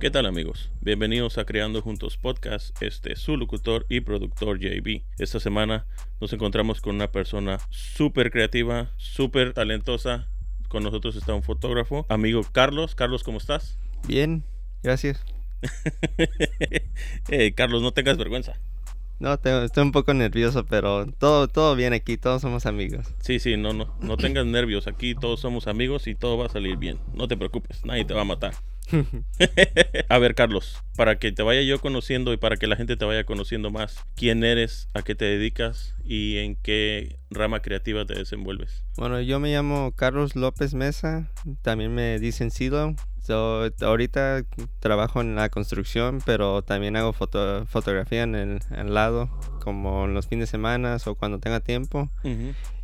¿Qué tal amigos? Bienvenidos a Creando Juntos Podcast. Este es su locutor y productor JB. Esta semana nos encontramos con una persona súper creativa, súper talentosa. Con nosotros está un fotógrafo, amigo Carlos. Carlos, ¿cómo estás? Bien, gracias. Carlos, no tengas vergüenza. No, estoy un poco nervioso, pero todo, todo bien aquí, todos somos amigos. Sí, sí, no, no, no tengas nervios. Aquí todos somos amigos y todo va a salir bien. No te preocupes, nadie te va a matar. a ver, Carlos, para que te vaya yo conociendo y para que la gente te vaya conociendo más, ¿quién eres, a qué te dedicas y en qué rama creativa te desenvuelves? Bueno, yo me llamo Carlos López Mesa, también me dicen Silo. ahorita trabajo en la construcción, pero también hago fotografía en el, lado, como en los fines de semana o cuando tenga tiempo.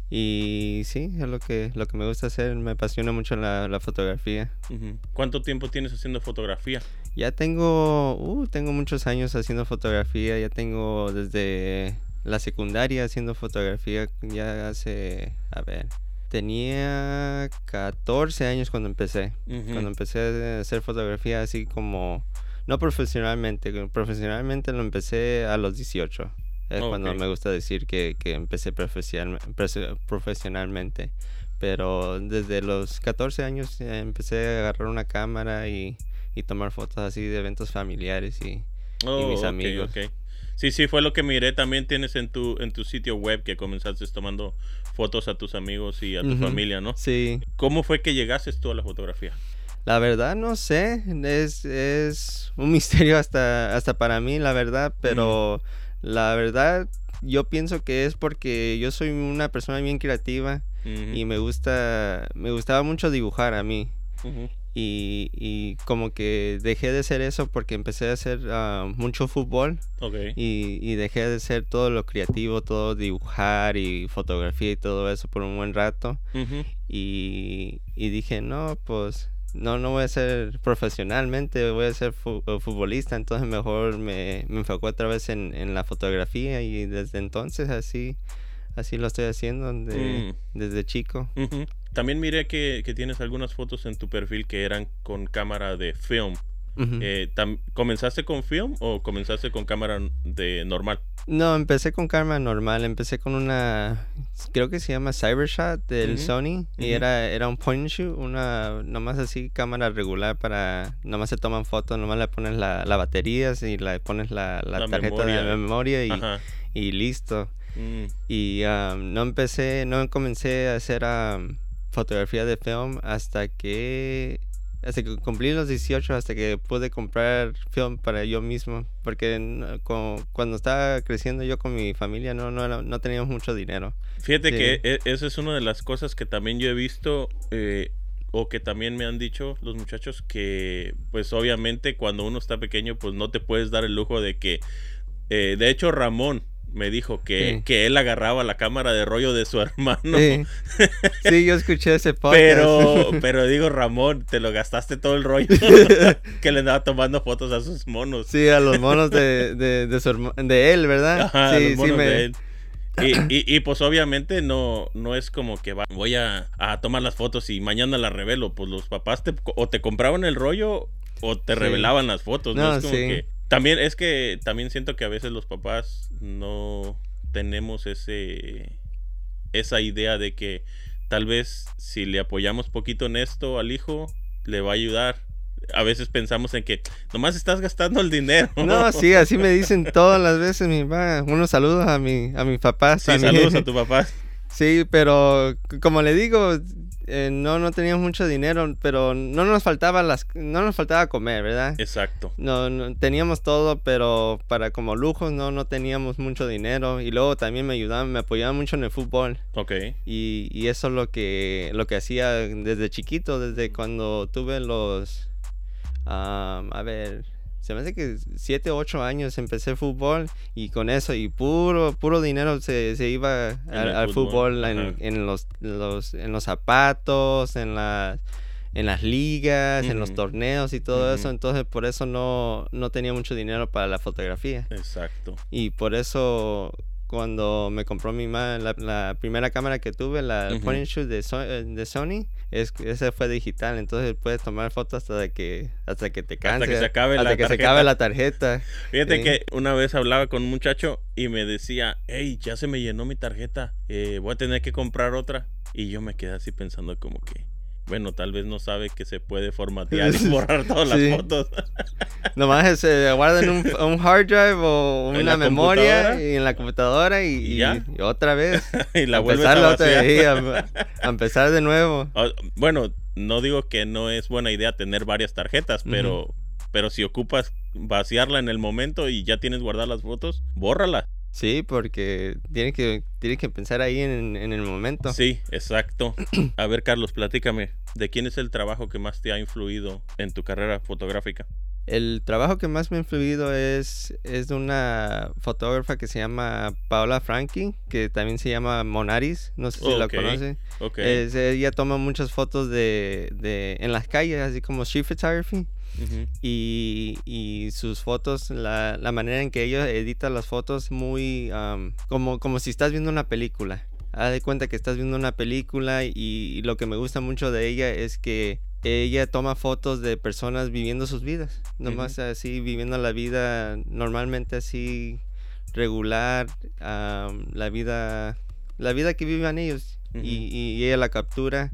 Y sí, es lo que, lo que me gusta hacer, me apasiona mucho la, fotografía. ¿Cuánto tiempo tienes haciendo fotografía? Ya tengo, uh, tengo muchos años haciendo fotografía, ya tengo desde la secundaria haciendo fotografía, ya hace, a ver, tenía 14 años cuando empecé, cuando empecé a hacer fotografía así como, no profesionalmente, profesionalmente lo empecé a los 18. Es cuando me gusta decir que, que empecé profesionalmente. Pero desde los 14 años empecé a agarrar una cámara y, y tomar fotos así de eventos familiares y, mis oh, amigos. Sí, sí, fue lo que miré. También tienes en tu, en tu sitio web que comenzaste tomando fotos a tus amigos y a tu familia, ¿no? Sí. ¿Cómo fue que llegaste tú a la fotografía? La verdad no sé, es, es un misterio hasta, hasta para mí, la verdad, pero... La verdad, yo pienso que es porque yo soy una persona bien creativa y me gusta, me gustaba mucho dibujar a mí. y, y, como que dejé de hacer eso porque empecé a hacer ah, mucho fútbol y, y, dejé de hacer todo lo creativo, todo dibujar y fotografía y todo eso por un buen rato. y, y dije, no, pues no, no voy a ser profesionalmente, voy a ser eh, futbolista, entonces mejor me, me enfocó otra vez en, la fotografía y desde entonces así, así lo estoy haciendo mm. desde chico. También miré que, que, tienes algunas fotos en tu perfil que eran con cámara de film. Eh, ¿Comenzaste con film o comenzaste con cámara de normal? No, empecé con cámara normal. Empecé con una, creo que se llama Cybershot del Sony. Y era, era un point and shoot, una, nomás así cámara regular para, nomás se toman fotos, nomás le pones la, la batería y le pones la, la, tarjeta de memoria y, y listo. Mm. Y um, no empecé, no comencé a hacer um, fotografía de film hasta que hasta que cumplí los 18, hasta que pude comprar film para yo mismo, porque cuando estaba creciendo yo con mi familia no, no, no teníamos mucho dinero. Fíjate que e, eso es una de las cosas que también yo he visto eh, o que también me han dicho los muchachos que pues obviamente cuando uno está pequeño pues no te puedes dar el lujo de que, eh, de hecho Ramón, me dijo que, que, él agarraba la cámara de rollo de su hermano. Sí, yo escuché ese podcast. Pero, pero digo, Ramón, te lo gastaste todo el rollo que le andaba tomando fotos a sus monos. Sí, a los monos de, de, de, él, ¿verdad? sí, los monos de él. Y, y, pues obviamente no, no es como que voy a, a, tomar las fotos y mañana las revelo. Pues los papás te, o te compraban el rollo o te revelaban las fotos. No, es como que también es que también siento que a veces los papás no tenemos ese esa idea de que tal vez si le apoyamos poquito en esto al hijo le va a ayudar. A veces pensamos en que nomás estás gastando el dinero. No, sí, así me dicen todas las veces mi papá. Unos saludos a mi a mi papá. Sí, saludos a tu papá. Sí, pero como le digo, eh, no, no teníamos mucho dinero, pero no nos faltaba las, no nos faltaba comer, ¿verdad? Exacto. No, teníamos todo, pero para como lujos no, no teníamos mucho dinero. Y luego también me ayudaban, me apoyaban mucho en el fútbol. Ok. Y, y eso es lo que, lo que hacía desde chiquito, desde cuando tuve los, a ver, se me hace que 7 o 8 años empecé fútbol y con eso y puro puro dinero se, se iba al, fútbol, en, los, los, en los zapatos, en las en las ligas, en los torneos y todo eso, entonces por eso no, no tenía mucho dinero para la fotografía. Exacto. Y por eso cuando me compró mi mamá la, primera cámara que tuve, la point and shoot de, eh, de Sony, es, esa fue digital, entonces puedes tomar fotos hasta que hasta que te canse, hasta que se acabe, hasta la, que tarjeta. se acabe la tarjeta. Fíjate que una vez hablaba con un muchacho y me decía, hey, ya se me llenó mi tarjeta, eh, voy a tener que comprar otra. Y yo me quedé así pensando como que, bueno, tal vez no sabe que se puede formatear y borrar todas las fotos. Nomás se guarda en un, hard drive o una memoria y en la computadora y, otra vez. y la vuelves a, otra vez, a, empezar de nuevo. Bueno, no digo que no es buena idea tener varias tarjetas, pero, pero si ocupas vaciarla en el momento y ya tienes guardadas las fotos, bórrala. Sí, porque tiene que, tiene que pensar ahí en, el momento. Sí, exacto. A ver, Carlos, platícame, ¿de quién es el trabajo que más te ha influido en tu carrera fotográfica? El trabajo que más me ha influido es, es de una fotógrafa que se llama Paola Frankie, que también se llama Monaris, no sé si la conoce. ella toma muchas fotos de, de, en las calles, así como street photography y, sus fotos, la, manera en que ella edita las fotos, muy como, como si estás viendo una película. Haz de cuenta que estás viendo una película y, lo que me gusta mucho de ella es que ella toma fotos de personas viviendo sus vidas, nomás así, viviendo la vida normalmente así regular, la vida la vida que vivan ellos y, y, ella la captura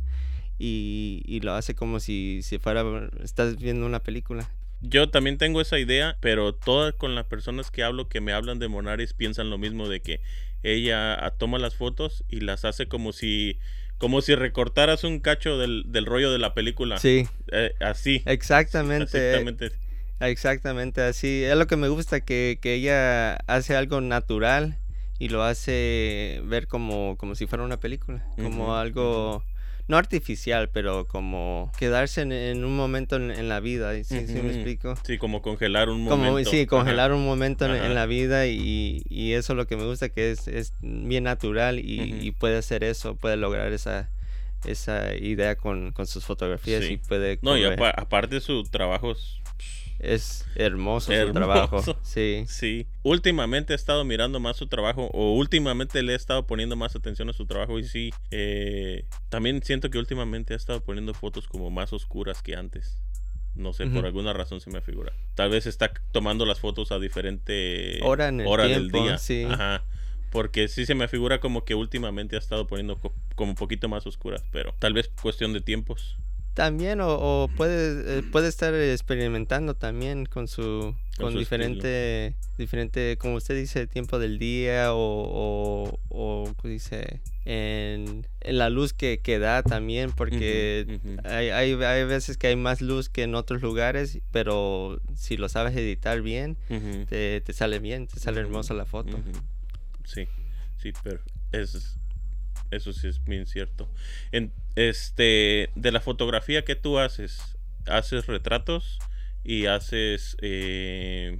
y, lo hace como si, si fuera, estás viendo una película. Yo también tengo esa idea, pero todas con las personas que hablo que me hablan de Monaris piensan lo mismo de que ella toma las fotos y las hace como si como si recortaras un cacho del, rollo de la película. Sí. Eh, así. Exactamente. Exactamente. Exactamente así. Es lo que me gusta, que, ella hace algo natural y lo hace ver como, como si fuera una película. Como algo no artificial, pero como quedarse en, un momento en, la vida, ¿sí, ¿sí, me explico? Sí, como congelar un momento. sí, congelar un momento en, la vida y, eso es lo que me gusta, que es, es bien natural y, puede hacer eso, puede lograr esa esa idea con, sus fotografías y puede... No, y aparte su trabajo es es hermoso, su trabajo. Sí. Sí. Últimamente he estado mirando más su trabajo o últimamente le he estado poniendo más atención a su trabajo y sí, eh, también siento que últimamente ha estado poniendo fotos como más oscuras que antes. No sé, por alguna razón se me figura. Tal vez está tomando las fotos a diferente hora, en el del día. Sí. Ajá. Porque sí se me figura como que últimamente ha estado poniendo como un poquito más oscuras, pero tal vez cuestión de tiempos. También, o, puede, eh, puede estar experimentando también con su, con, diferente, diferente, como usted dice, tiempo del día o, o, dice, en, la luz que, que da también, porque Hay, hay, hay, veces que hay más luz que en otros lugares, pero si lo sabes editar bien, te, te, sale bien, te sale hermosa la foto. Sí, sí, pero es eso sí es bien cierto. En, este, de la fotografía que tú haces, haces retratos y haces eh,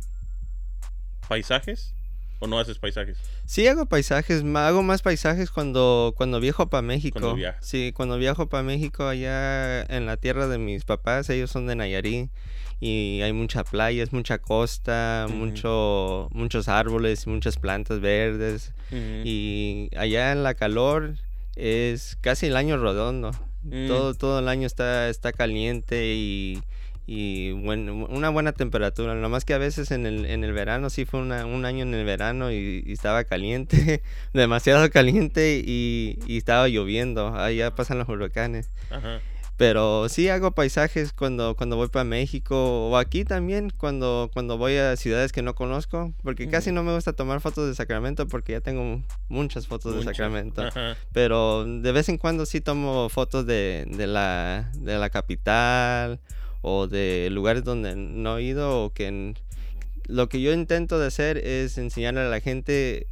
paisajes o no haces paisajes? Sí hago paisajes, hago más paisajes cuando cuando viajo para México. Cuando sí, cuando viajo para México allá en la tierra de mis papás, ellos son de Nayarit y hay mucha playa, mucha costa, mucho, muchos árboles, muchas plantas verdes. Y allá en la calor es casi el año redondo. Mm. Todo, todo el año está, está caliente y, y bueno, una buena temperatura. Lo más que a veces en el, en el verano, sí fue un año en el verano y, estaba caliente, demasiado caliente y, y, estaba lloviendo. Allá pasan los huracanes. Ajá. Pero sí hago paisajes cuando, cuando voy para México o aquí también cuando, cuando voy a ciudades que no conozco, porque casi no me gusta tomar fotos de Sacramento porque ya tengo muchas fotos de Sacramento. Pero de vez en cuando sí tomo fotos de, de, la, de la capital o de lugares donde no he ido o que... lo que yo intento de hacer es enseñarle a la gente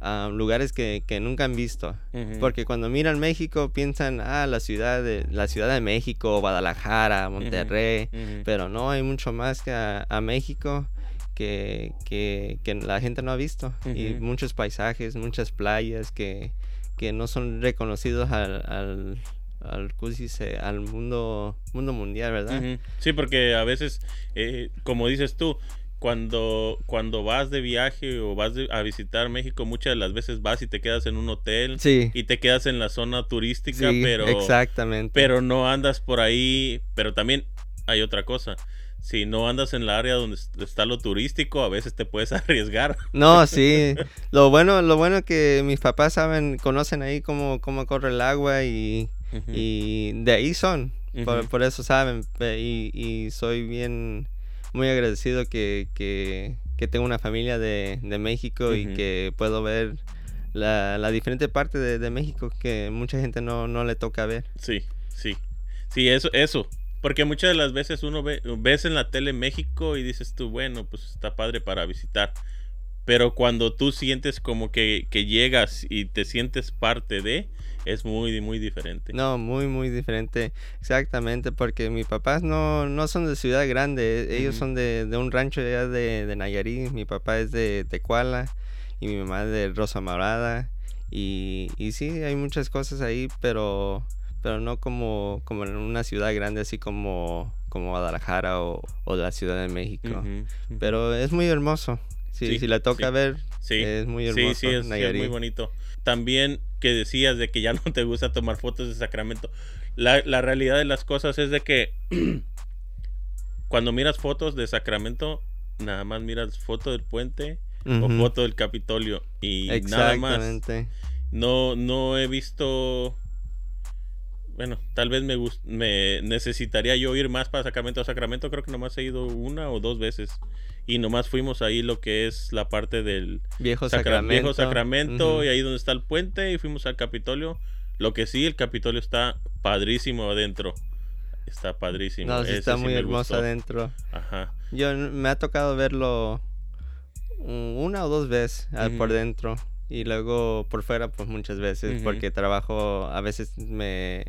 a lugares que, nunca han visto. Porque cuando miran México piensan, ah, la ciudad de, la ciudad de México, Guadalajara, Monterrey, pero no, hay mucho más que a, México que, que, la gente no ha visto. Y muchos paisajes, muchas playas que, que no son reconocidos al, al al, al mundo mundo mundial, ¿verdad? Sí, porque a veces, eh, como dices tú, cuando, cuando vas de viaje o vas a visitar México, muchas de las veces vas y te quedas en un hotel sí. y te quedas en la zona turística, pero, exactamente. pero no andas por ahí. Pero también hay otra cosa. Si no andas en la área donde está lo turístico, a veces te puedes arriesgar. No, sí. Lo bueno, lo bueno que mis papás saben, conocen ahí cómo, cómo corre el agua y, y de ahí son. por, eso saben. Y, y soy bien muy agradecido que, que, tengo una familia de, México y que puedo ver la, la diferente parte de, México que mucha gente no, no le toca ver. Sí, sí. Sí, eso, eso. Porque muchas de las veces uno ve, ves en la tele México y dices tú, bueno, pues está padre para visitar. Pero cuando tú sientes como que, que llegas y te sientes parte de, es muy, muy diferente. No, muy, muy diferente. Exactamente, porque mis papás no, no son de ciudad grande, e, ellos son de, un rancho allá de, de Nayarit, mi papá es de Tecuala y mi mamá es de Rosa Morada. Y, y sí, hay muchas cosas ahí, pero, pero no como, como en una ciudad grande así como, como Guadalajara o, la Ciudad de México. Pero es muy hermoso. Sí, si la toca ver, es muy hermoso. Sí, sí, es, muy bonito. También que decías de que ya no te gusta tomar fotos de Sacramento. La, realidad de las cosas es de que cuando miras fotos de Sacramento, nada más miras foto del puente o foto del Capitolio y nada más. No, no he visto bueno, tal vez me, me necesitaría yo ir más para Sacramento a Sacramento. Creo que nomás he ido una o dos veces. Y nomás fuimos ahí lo que es la parte del viejo Sacramento, viejo Sacramento y ahí donde está el puente y fuimos al Capitolio. Lo que sí, el Capitolio está padrísimo adentro. Está padrísimo. No, está muy hermoso adentro. Ajá. Yo me ha tocado verlo una o dos veces ah, por dentro y luego por fuera pues muchas veces porque trabajo a veces me,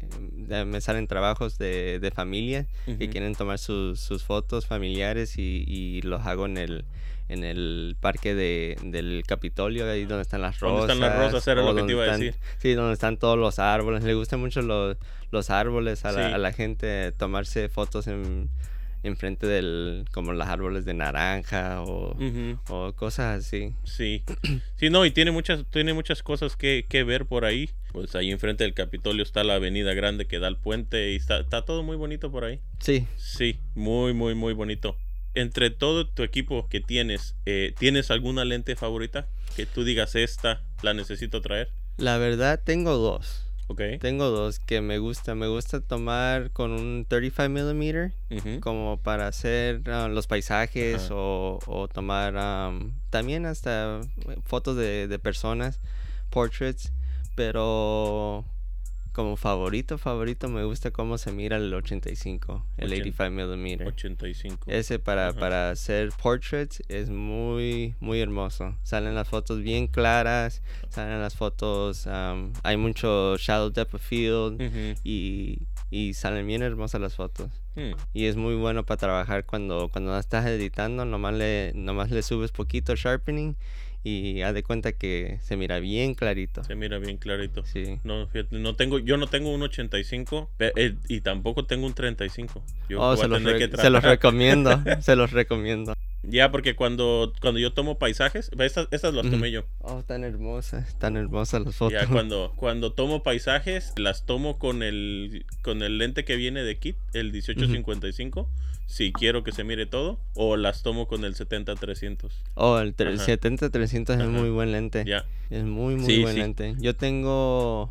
me salen trabajos de, de familia que quieren tomar sus, sus fotos familiares y, y, los hago en el en el parque de, del Capitolio ahí donde están las rosas donde están las rosas era lo que te iba a decir. Sí donde están todos los árboles le gustan mucho los, los árboles a la, a la gente tomarse fotos en enfrente del, como los árboles de naranja o, cosas así. Sí, sí, no, y tiene muchas, tiene muchas cosas que, que, ver por ahí. Pues ahí enfrente del Capitolio está la avenida grande que da al puente y está, está todo muy bonito por ahí. Sí. Sí, muy, muy, muy bonito. Entre todo tu equipo que tienes, eh, ¿tienes alguna lente favorita? Que tú digas, esta la necesito traer. La verdad, tengo dos. Okay. Tengo dos que me gusta. Me gusta tomar con un 35 mm como para hacer ah, los paisajes o, o, tomar también hasta fotos de, de personas, portraits. Pero como favorito, favorito, me gusta cómo se mira el 85, el 85 mm. 85. Ese para, para hacer portraits es muy, muy hermoso. Salen las fotos bien claras, salen las fotos, hay mucho shadow depth of field y, y, salen bien hermosas las fotos. Hmm. Y es muy bueno para trabajar cuando, cuando estás editando, nomás le, nomás le subes poquito sharpening y haz de cuenta que se mira bien clarito. Se mira bien clarito. Sí. No, fíjate, no tengo, yo no tengo un 85 eh, y tampoco tengo un 35. Yo oh, se, los se los recomiendo, se los recomiendo. Ya, porque cuando, cuando yo tomo paisajes, estas, estas las tomé yo. Oh, tan hermosas, tan hermosas las fotos. Ya, cuando, cuando tomo paisajes, las tomo con el, con el lente que viene de kit, el 1855 si quiero que se mire todo, o las tomo con el 70-300. Oh, el 70-300 es muy buen lente. Ya. Es muy, muy buen lente. Yo tengo.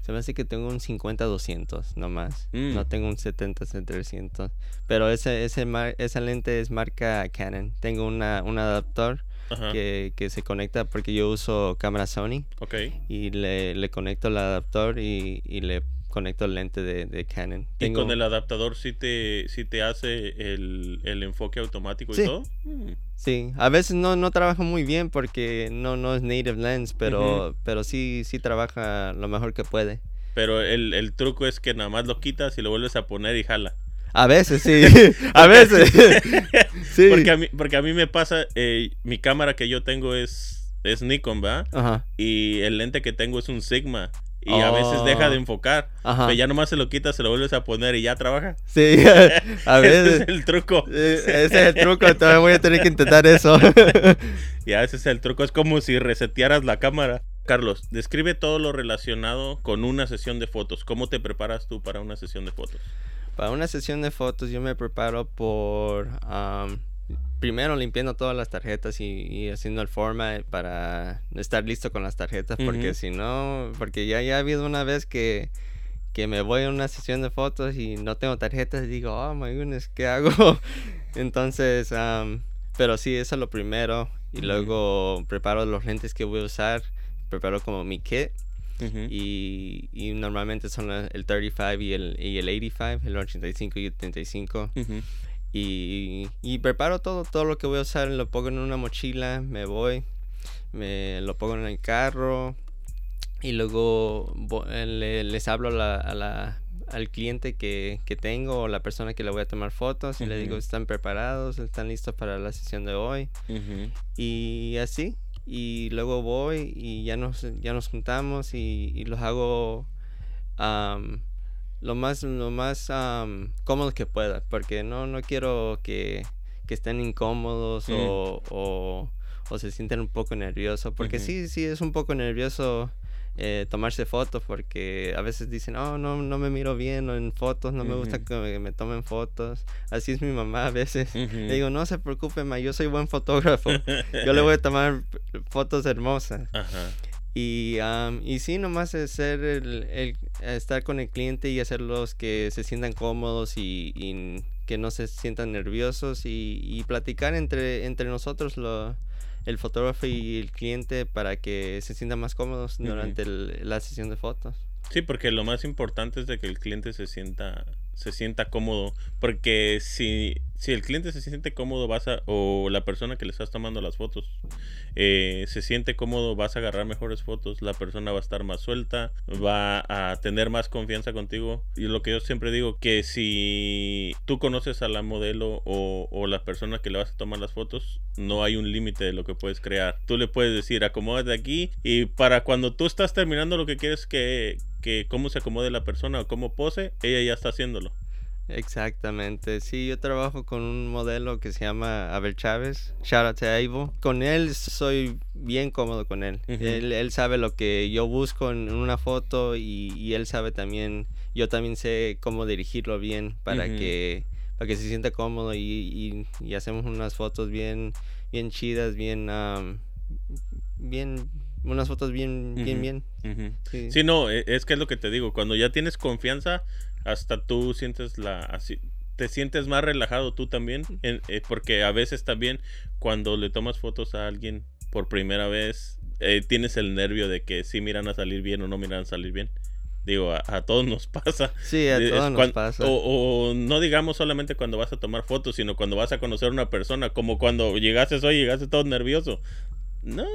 Se me hace que tengo un 50-200 nomás. Mm. No tengo un 70-300. Pero ese, ese esa lente es marca Canon. Tengo una, un adaptor que, que, se conecta porque yo uso cámara Sony. Ok. Y le, le conecto el adaptor y, y le conecto el lente de, Canon. ¿Y con el adaptador sí te, sí te hace el, enfoque automático y todo? Sí, a veces no, no trabaja muy bien porque no, no es native lens, pero, pero sí, sí trabaja lo mejor que puede. Pero el, truco es que nada más lo quitas y lo vuelves a poner y jala. A veces, sí. a veces. sí. Porque a mí, porque a mí me pasa, eh, mi cámara que yo tengo es, es Nikon, ¿va? Ajá. Y el lente que tengo es un Sigma. Y a veces deja de Oh. enfocar. Ajá. Pero ya nomás se lo quitas, se lo vuelves a poner y ya trabaja. Sí, a Ese veces. es el truco. Ese es el truco, todavía voy a tener que intentar eso. Y a veces el truco es como si resetearas la cámara. Carlos, describe todo lo relacionado con una sesión de fotos. ¿Cómo te preparas tú para una sesión de fotos? Para una sesión de fotos yo me preparo por primero limpiando todas las tarjetas y, y haciendo el format para estar listo con las tarjetas porque si no, porque ya, ya ha habido una vez que, que me voy a una sesión de fotos y no tengo tarjetas y digo, oh my goodness, ¿qué hago? Entonces, pero sí, eso es lo primero. Y luego preparo los lentes que voy a usar, preparo como mi kit. Y, y normalmente son el 35 y el, y el 85, el 85 y el 35. Y, y preparo todo, todo lo que voy a usar, lo pongo en una mochila, me voy, me lo pongo en el carro y luego eh, le- les hablo a la- a la- al cliente que, que tengo o la persona que le voy a tomar fotos y le digo. ¿están preparados? ¿Están listos para la sesión de hoy? Y así y luego voy y ya nos ya nos juntamos y, y los hago am, lo más lo más am, cómodo que pueda porque no no quiero que, que estén incómodos o, o, o se sienten un poco nerviosos porque sí sí es un poco nervioso eh, tomarse fotos porque a veces dicen oh no no me miro bien en fotos no me gusta que me, me tomen fotos así es mi mamá a veces le digo, no se preocupe, ma, yo soy buen fotógrafo. Yo le voy a tomar fotos hermosas. Ajá. Y, am, y sí, nomás es ser el, el- estar con el cliente y hacerlos que se sientan cómodos y, y que no se sientan nerviosos y, y platicar entre, entre nosotros lo- el fotógrafo y el cliente para que se sientan más cómodos durante el- la sesión de fotos. Sí, porque lo más importante es de que el cliente se sienta se sienta cómodo, porque si, si el cliente se siente cómodo vas a o la persona que le estás tomando las fotos eh, se siente cómodo vas a agarrar mejores fotos, la persona va a estar más suelta, va a tener más confianza contigo. Y lo que yo siempre digo que si tú conoces a la modelo o, o la persona que le vas a tomar las fotos no hay un límite de lo que puedes crear, tú le puedes decir acomódate aquí y para cuando tú estás terminando lo que quieres que que cómo se acomode la persona o cómo pose, ella ya está haciéndolo. Exactamente, sí, yo trabajo con un modelo que se llama Abel Chávez, shout out to Ivo. Con él soy bien cómodo con él. Él. él sabe lo que yo busco en una foto y, y él sabe también, yo también sé cómo dirigirlo bien para que para que se sienta cómodo y, y- y hacemos unas fotos bien bien chidas, bien am, bien unas fotos bien bien bien. Sí. Sí, no, e- es que es lo que te digo, cuando ya tienes confianza, hasta tú sientes la así te sientes más relajado tú también, en- eh, porque a veces también cuando le tomas fotos a alguien por primera vez, eh, tienes el nervio de que si miran a salir bien o no miran a salir bien. Digo, a, a todos nos pasa. Sí, a todos nos pasa. O, o no digamos solamente cuando vas a tomar fotos, sino cuando vas a conocer a una persona, como cuando llegaste hoy, llegaste todo nervioso. No,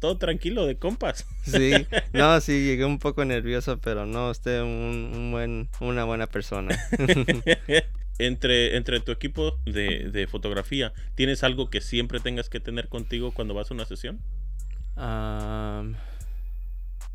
todo tranquilo, de compas. Sí, no, sí, llegué un poco nervioso, pero no, usted un, un buen, una buena persona. entre, entre tu equipo de, de fotografía, ¿tienes algo que siempre tengas que tener contigo cuando vas a una sesión?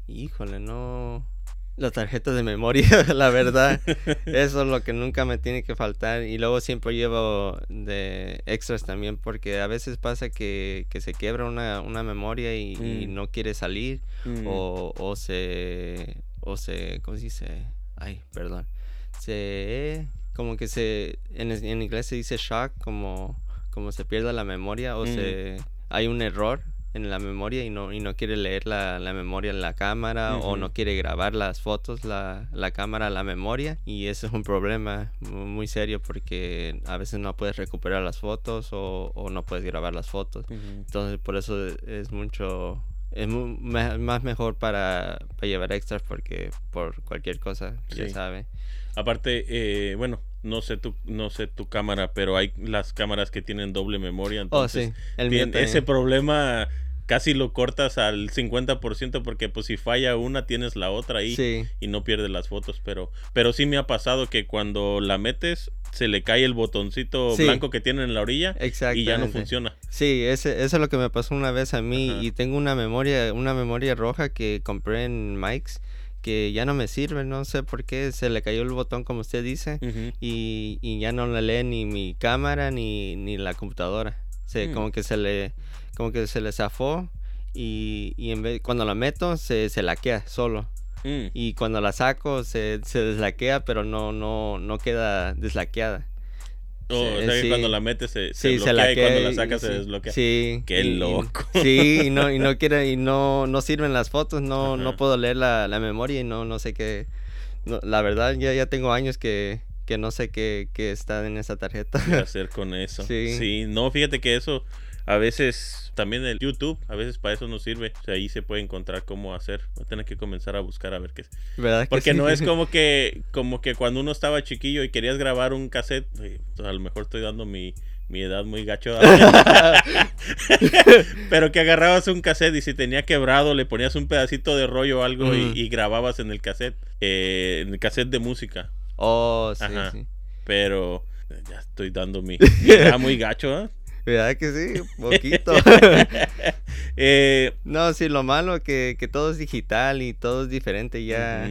Híjole, no. La tarjeta de memoria, la verdad. Eso es lo que nunca me tiene que faltar. Y luego siempre llevo de extras también, porque a veces pasa que, que se quiebra una, una memoria y, y Mm. no quiere salir. Mm, o, o se o se ¿cómo se dice? Ay, perdón. Se como que se en, en inglés se dice shock como como se pierde la memoria o Mm. se hay un error en la memoria y no y no quiere leer la, la memoria en la cámara o no quiere grabar las fotos la, la cámara la memoria y eso es un problema mu- muy serio porque a veces no puedes recuperar las fotos o, o no puedes grabar las fotos. Entonces por eso es mucho es mu- me- más mejor para, para llevar extras porque por cualquier cosa ya sabe. Aparte, eh, bueno, no sé tu, no sé tu cámara, pero hay las cámaras que tienen doble memoria. Oh, Entonces, sí, el mío ese problema casi lo cortas al 50% porque pues si falla una tienes la otra ahí Sí, y no pierdes las fotos, pero pero sí me ha pasado que cuando la metes se le cae el botoncito Sí. blanco que tiene en la orilla y ya no funciona. Sí, ese, eso es lo que me pasó una vez a mí Ajá. y tengo una memoria, una memoria roja que compré en Mike's que ya no me sirve, no sé por qué, se le cayó el botón como usted dice y, y, ya no le lee ni mi cámara ni, ni la computadora. Se, mm. Como que se le como que se le zafó y, y en vez, cuando la meto se, se laquea solo. Mm. Y cuando la saco se, se deslaquea, pero no, no, no queda deslaqueada. Oh, o sea que cuando la metes se, se bloquea y cuando la sacas se desbloquea. Sí. Qué loco. sí, y no, y no quiere, y no, no sirven las fotos, no, no puedo leer la, la, memoria y no, no sé qué. la verdad, ya, ya tengo años que, que no sé qué, qué está en esa tarjeta. ¿Qué hacer con eso? Sí. sí. No, fíjate que eso a veces también el YouTube, a veces para eso nos sirve. O sea, ahí se puede encontrar cómo hacer. Voy a tener que comenzar a buscar a ver qué es. ¿Verdad Porque no es como que, como que cuando uno estaba chiquillo y querías grabar un cassette, pues, a lo mejor estoy dando mi, mi edad muy gacho. Pero que agarrabas un cassette y si tenía quebrado le ponías un pedacito de rollo o algo y, grababas en el cassette, eh, en el cassette de música. Oh, sí, sí. Pero ya estoy dando mi, mi edad muy gacho, ¿eh? ¿Verdad que sí? Poquito. eh, no, sí, lo malo que, que todo es digital y todo es diferente ya.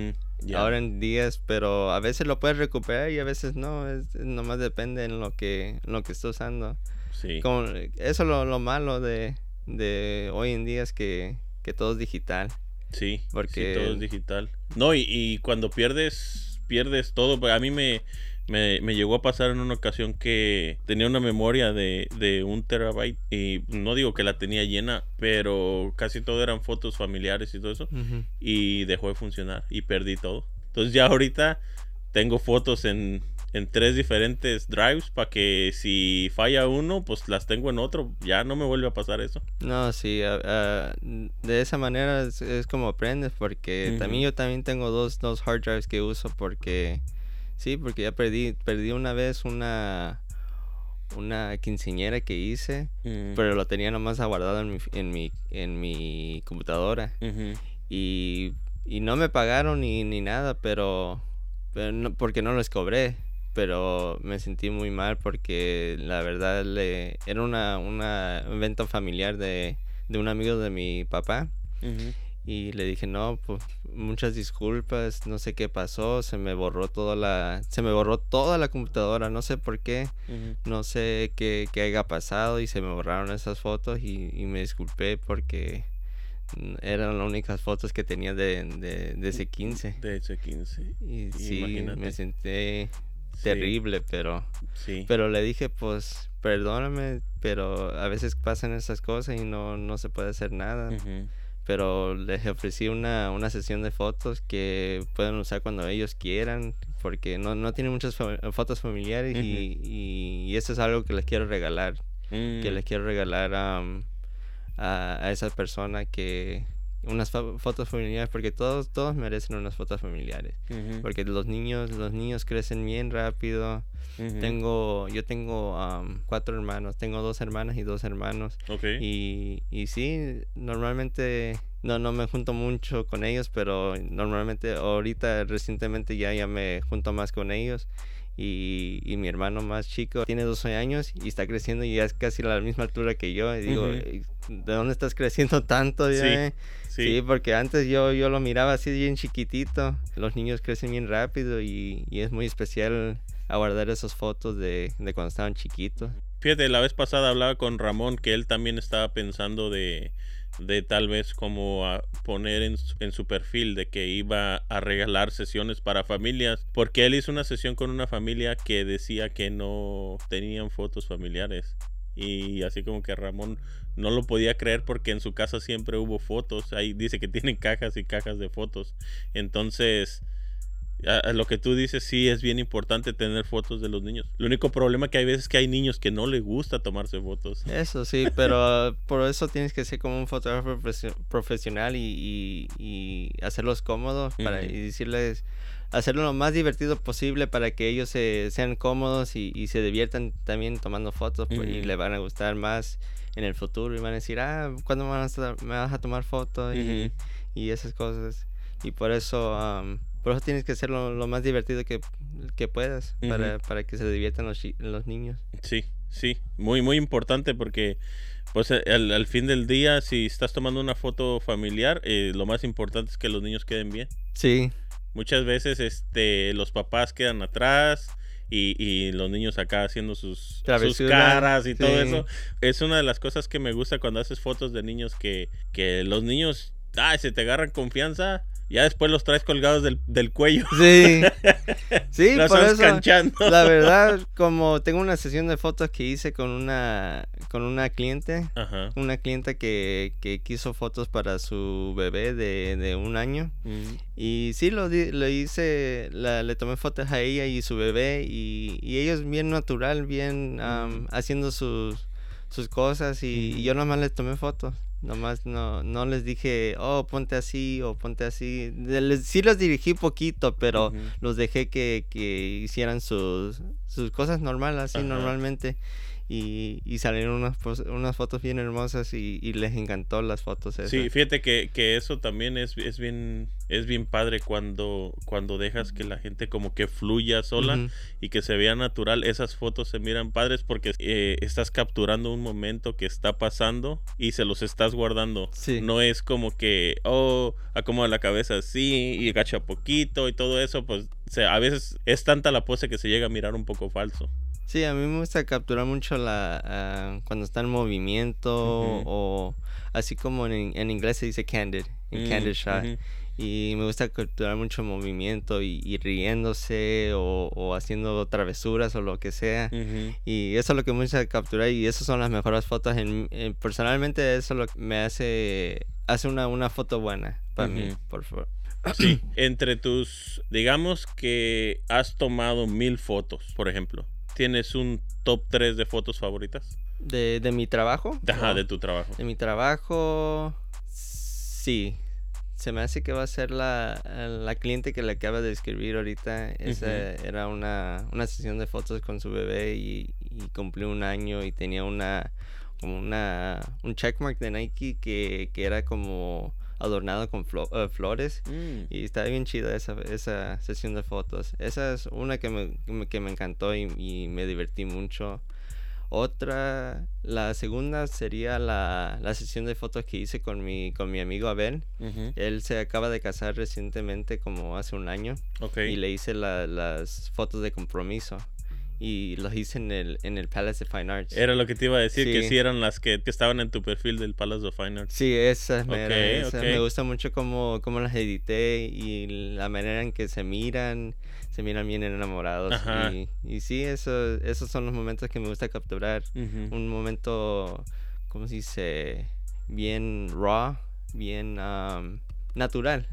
Ahora en días, pero a veces lo puedes recuperar y a veces no, es, nomás depende en lo que, lo que estés usando. Sí. Como, eso es lo, lo malo de, de hoy en día es que, que todo es digital. Sí, porque todo es digital. No, y, y cuando pierdes, pierdes todo. A mí me, me, llegó a pasar en una ocasión que tenía una memoria de, de, un terabyte y no digo que la tenía llena, pero casi todo eran fotos familiares y todo eso y dejó de funcionar y perdí todo. Entonces ya ahorita tengo fotos en, en tres diferentes drives para que si falla uno, pues las tengo en otro. Ya no me vuelve a pasar eso. No, sí, de esa manera es, como aprendes porque también yo también tengo dos, dos hard drives que uso porque Sí, porque ya perdí, perdí una vez una una quinceñera que hice, mm. pero lo tenía nomás aguardado en mi, en mi, en mi computadora. y, y, no me pagaron ni, ni nada, pero, no, porque no les cobré. Pero me sentí muy mal porque la verdad le, era una, una, un evento familiar de, de un amigo de mi papá. Y le dije, no, pues muchas disculpas, no sé qué pasó, se me borró toda la, se me borró toda la computadora, no sé por qué, no sé qué, qué, haya pasado y se me borraron esas fotos y, me disculpé porque eran las únicas fotos que tenía de, de, ese 15. De ese 15. Y sí, me sentí terrible, pero, sí. pero le dije, pues, perdóname, pero a veces pasan esas cosas y no, no se puede hacer nada pero les ofrecí una, una sesión de fotos que pueden usar cuando ellos quieran, porque no, no tienen muchas fotos familiares y, y, eso es algo que les quiero regalar, que mm. les quiero regalar a, a esa persona que, unas fotos familiares porque todos todos merecen unas fotos familiares. Porque los niños los niños crecen bien rápido. Tengo yo tengo cuatro hermanos tengo dos hermanas y dos hermanos. Y y sí normalmente no no me junto mucho con ellos pero normalmente ahorita recientemente ya ya me junto más con ellos. Y, y, mi hermano más chico tiene 12 años y está creciendo y ya es casi a la misma altura que yo. Y digo, ¿de dónde estás creciendo tanto? Sí, sí. porque antes yo, yo lo miraba así bien chiquitito. Los niños crecen bien rápido y, y es muy especial guardar esas fotos de, de cuando estaban chiquitos. Fíjate, la vez pasada hablaba con Ramón que él también estaba pensando de de tal vez como a poner en, en, su perfil de que iba a regalar sesiones para familias, porque él hizo una sesión con una familia que decía que no tenían fotos familiares. Y así como que Ramón no lo podía creer porque en su casa siempre hubo fotos. Ahí dice que tienen cajas y cajas de fotos. Entonces, a, lo que tú dices, sí es bien importante tener fotos de los niños. El único problema que hay veces es que hay niños que no les gusta tomarse fotos. Eso sí, pero por eso tienes que ser como un fotógrafo profesional y, y, hacerlos cómodos para, y decirles, hacerlo lo más divertido posible para que ellos se, sean cómodos y, se diviertan también tomando fotos pues, y le van a gustar más en el futuro y van a decir, ah, ¿cuándo me vas a, tomar fotos? y, y, esas cosas. Y por eso... Por eso tienes que hacerlo lo más divertido que, que puedas para, para, que se diviertan los, los niños. Sí, sí, muy, muy importante porque pues al, al, fin del día, si estás tomando una foto familiar, eh, lo más importante es que los niños queden bien. Sí. Muchas veces este, los papás quedan atrás y, y los niños acá haciendo sus, sus caras y todo eso. Es una de las cosas que me gusta cuando haces fotos de niños que, que los niños, ay, se te agarran confianza ya después los traes colgados del, del cuello. Sí. Sí, por eso. La verdad, como tengo una sesión de fotos que hice con una con una cliente, Ajá. una clienta que, que, quiso fotos para su bebé de, de un año. Mm. Y sí, lo, lo hice, la, le tomé fotos a ella y su bebé y, y ellos bien natural, bien mm. haciendo sus, sus cosas y, y yo nomás les tomé fotos. Nomás no, no les dije, oh, ponte así o ponte así. Les, sí los dirigí poquito, pero los dejé que, que hicieran sus, sus cosas normales, así normalmente y, y salieron unas, unas fotos bien hermosas y, les encantó las fotos. Esas. Sí, fíjate que, que, eso también es, es bien es bien padre cuando, cuando dejas que la gente como que fluya sola y que se vea natural. Esas fotos se miran padres porque eh, estás capturando un momento que está pasando y se los estás guardando. No es como que, oh, acomoda la cabeza así y agacha poquito y todo eso, pues a veces es tanta la pose que se llega a mirar un poco falso. Sí, a mí me gusta capturar mucho la ah, cuando está en movimiento o así como en, en, inglés se dice candid, en mm, candid shot. Y me gusta capturar mucho movimiento y, riéndose o, haciendo travesuras o lo que sea. Y eso es lo que me gusta capturar y esas son las mejores fotos. En, personalmente eso lo que me hace, hace una, una foto buena para mí, por favor. Sí, entre tus, digamos que has tomado mil fotos, por ejemplo. ¿Tienes un top 3 de fotos favoritas? ¿De, de mi trabajo? Ajá, de tu trabajo. De mi trabajo, sí. Se me hace que va a ser la, la cliente que le acaba de escribir ahorita. Esa era una, una, sesión de fotos con su bebé y, y cumplió un año y tenía una como una un checkmark de Nike que, que era como adornado con eh, flores. Mm. Y está bien chida esa, esa sesión de fotos. Esa es una que me, que me encantó y, me divertí mucho. Otra, la segunda sería la, la, sesión de fotos que hice con mi, con mi amigo Abel. Él se acaba de casar recientemente, como hace un año. Y le hice las fotos de compromiso y los hice en el, en el Palace of Fine Arts. Era lo que te iba a decir, que sí eran las que, estaban en tu perfil del Palace of Fine Arts. Sí, esa, me gusta mucho cómo, cómo, las edité y la manera en que se miran, se miran bien enamorados. Y, y, sí, eso, esos son los momentos que me gusta capturar. Un momento, ¿cómo se dice? Bien raw, bien... Um, natural.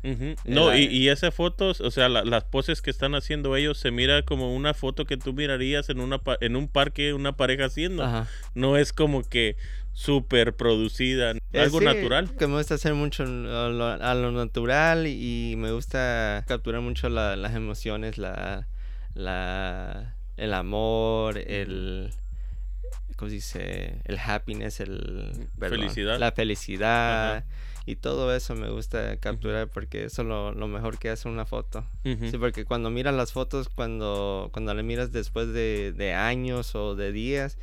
No, y, y esas fotos, o sea, las poses que están haciendo ellos, se mira como una foto que tú mirarías en, una, en un parque una pareja haciendo. No es como que súper producida, eh, algo natural. Que me gusta hacer mucho a lo, natural y me gusta capturar mucho las emociones, la, la, el amor, el... ¿Cómo se dice? El happiness, el... felicidad. La felicidad y todo eso me gusta capturar porque eso es lo, mejor que hace una foto. Sí, porque cuando miras las fotos, cuando, cuando le miras después de, años o de días,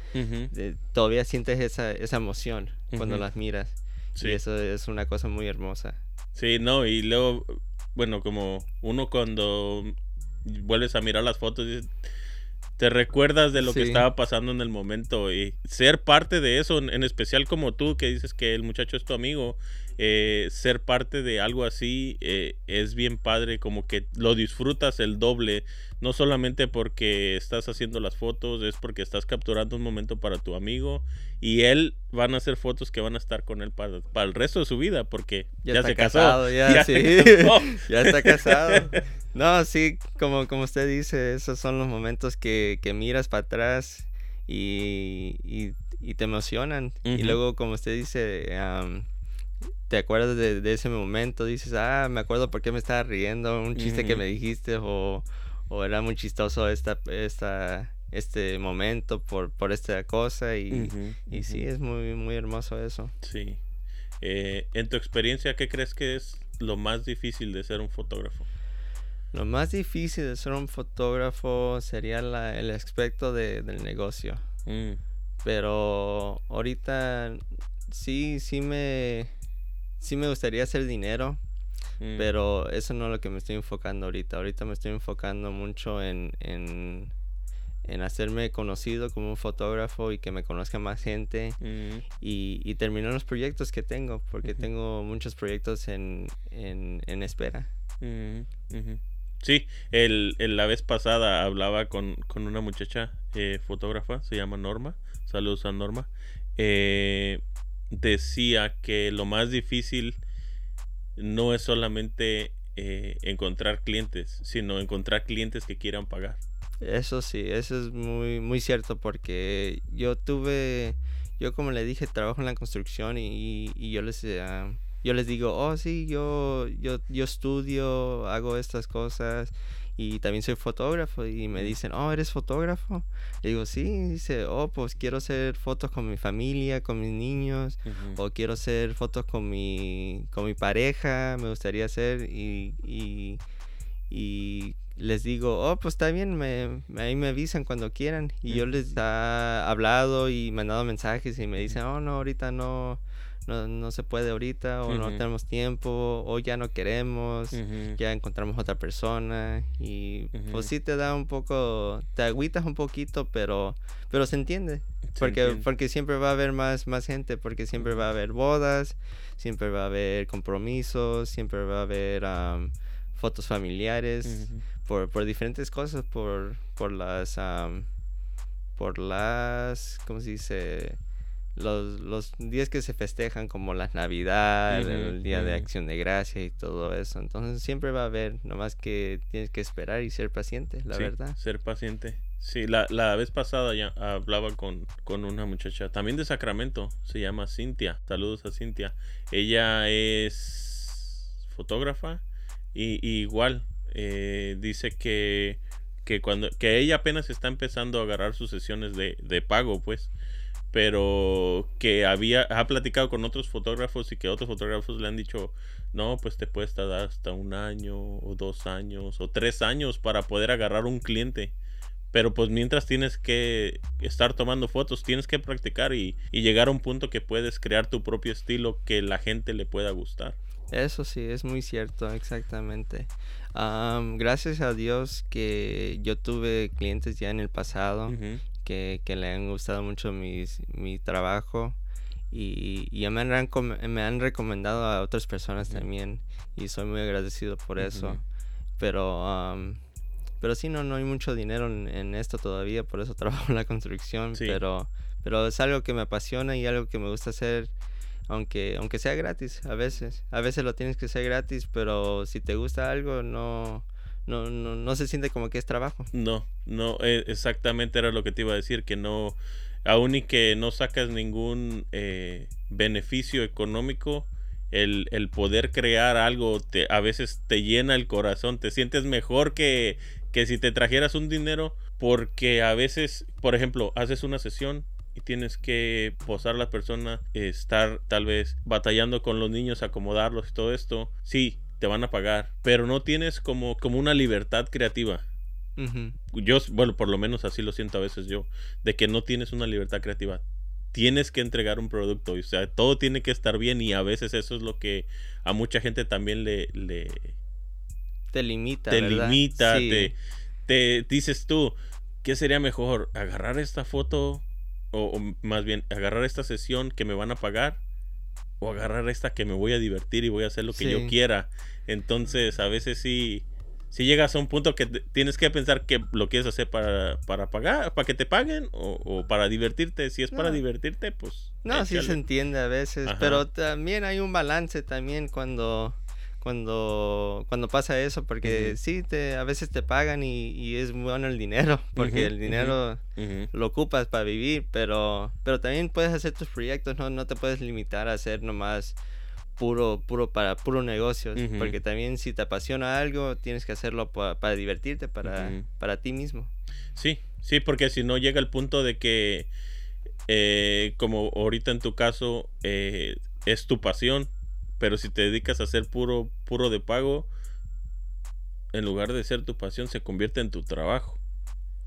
todavía sientes esa, esa emoción cuando las miras. Y eso es una cosa muy hermosa. Sí, no, y luego, bueno, como uno cuando vuelves a mirar las fotos, te recuerdas de lo que estaba pasando en el momento y ser parte de eso, en, especial como tú que dices que el muchacho es tu amigo, eh, ser parte de algo así eh, es bien padre, como que lo disfrutas el doble, no solamente porque estás haciendo las fotos, es porque estás capturando un momento para tu amigo y él van a hacer fotos que van a estar con él para, el resto de su vida, porque ya, se casó. Ya, ya está casado. No, sí, como, como usted dice, esos son los momentos que, que miras para atrás y, y, te emocionan. Y luego, como usted dice, te acuerdas de, ese momento, dices, ah, me acuerdo por qué me estaba riendo, un chiste que me dijiste, o, o, era muy chistoso esta, esta, este momento por, por esta cosa, y, y sí, es muy, muy hermoso eso. Sí. Eh, en tu experiencia, ¿qué crees que es lo más difícil de ser un fotógrafo? Lo más difícil de ser un fotógrafo sería la, el aspecto de, del negocio. Mm. Pero ahorita sí, sí me, sí me gustaría hacer dinero. Mm, Pero eso no es lo que me estoy enfocando ahorita. Ahorita me estoy enfocando mucho en, en, en hacerme conocido como un fotógrafo y que me conozca más gente mm, y, y terminar los proyectos que tengo, porque tengo muchos proyectos en, en, en espera. Sí, el, el- la vez pasada hablaba con, con una muchacha eh, fotógrafa, se llama Norma, saludos a Norma, eh, decía que lo más difícil no es solamente eh, encontrar clientes, sino encontrar clientes que quieran pagar. Eso sí, eso es muy, muy cierto porque yo tuve, yo como le dije, trabajo en la construcción y, y yo les, ah, yo les digo, oh sí, yo, yo, yo estudio, hago estas cosas y también soy fotógrafo y me dicen, oh, ¿eres fotógrafo? Le digo, sí, dice, oh, pues quiero hacer fotos con mi familia, con mis niños o quiero hacer fotos con mi, con mi pareja, me gustaría hacer y, y, y les digo, oh, pues está bien, me, ahí me avisan cuando quieran. Y yo les he hablado y mandado mensajes y me dicen, oh, no, ahorita no, no, no se puede ahorita, o no tenemos tiempo, o ya no queremos, ya encontramos otra persona. Y pues sí te da un poco, te agüitas un poquito, pero, pero se entiende. se Porque, entiende. porque siempre va a haber más, más gente, porque siempre va a haber bodas, siempre va a haber compromisos, siempre va a haber am, fotos familiares, por, por diferentes cosas, por, por las, am, por las, ¿cómo se dice? Los, los días que se festejan como la Navidad, el Día de. Acción de Gracia y todo eso. Entonces siempre va a haber, nomás que tienes que esperar y ser paciente, la Sí, verdad. Ser paciente. Sí, la, la vez pasada ya hablaba con, con una muchacha, también de Sacramento, se llama Cintia. Saludos a Cintia. Ella es fotógrafa y, y igual eh, dice que, que cuando que ella apenas está empezando a agarrar sus sesiones de, de pago, pues, pero que había ha platicado con otros fotógrafos y que otros fotógrafos le han dicho no, pues te puede tardar hasta un año o dos años o tres años para poder agarrar un cliente. Pero pues mientras tienes que estar tomando fotos, tienes que practicar y, y llegar a un punto que puedes crear tu propio estilo que la gente le pueda gustar. Eso sí, es muy cierto, exactamente. Am, gracias a Dios que yo tuve clientes ya en el pasado que, que le han gustado mucho mis, mi trabajo y, y me han, me han recomendado a otras personas también y soy muy agradecido por eso. Pero, am, pero sí, no, no hay mucho dinero en, en esto todavía, por eso trabajo en la construcción, Sí. pero, pero es algo que me apasiona y algo que me gusta hacer aunque aunque sea gratis a veces a veces lo tienes que hacer gratis pero si te gusta algo no no no, no se siente como que es trabajo. No, no, eh, exactamente era lo que te iba a decir, que no, aún y que no sacas ningún eh, beneficio económico, el, el poder crear algo te, a veces te llena el corazón, te sientes mejor que, que si te trajeras un dinero, porque a veces, por ejemplo, haces una sesión y tienes que posar a la persona, estar tal vez batallando con los niños, acomodarlos y todo esto, sí, te van a pagar, pero no tienes como, como una libertad creativa yo, bueno, por lo menos así lo siento a veces yo, de que no tienes una libertad creativa. Tienes que entregar un producto, o sea, todo tiene que estar bien y a veces eso es lo que a mucha gente también le, le te limita te ¿verdad? limita, Sí. te, te dices tú, ¿qué sería mejor? ¿Agarrar esta foto o, o más bien agarrar esta sesión que me van a pagar? O agarrar esta que me voy a divertir y voy a hacer lo que yo quiera. Entonces, a veces sí, si llegas a un punto que tienes que pensar que lo quieres hacer para, para pagar, para que te paguen o, o para divertirte. Si es para divertirte, pues. no sí se entiende a veces Ajá. pero también hay un balance también cuando cuando cuando pasa eso porque sí te a veces te pagan y, y es bueno el dinero porque el dinero lo ocupas para vivir, pero, pero también puedes hacer tus proyectos, no, no te puedes limitar a hacer nomás puro, puro para puro negocios, porque también si te apasiona algo, tienes que hacerlo pa- para divertirte, para, para ti mismo. Sí, sí, porque si no llega el punto de que, eh, como ahorita en tu caso, eh, es tu pasión, pero si te dedicas a hacer puro, puro de pago, en lugar de ser tu pasión, se convierte en tu trabajo.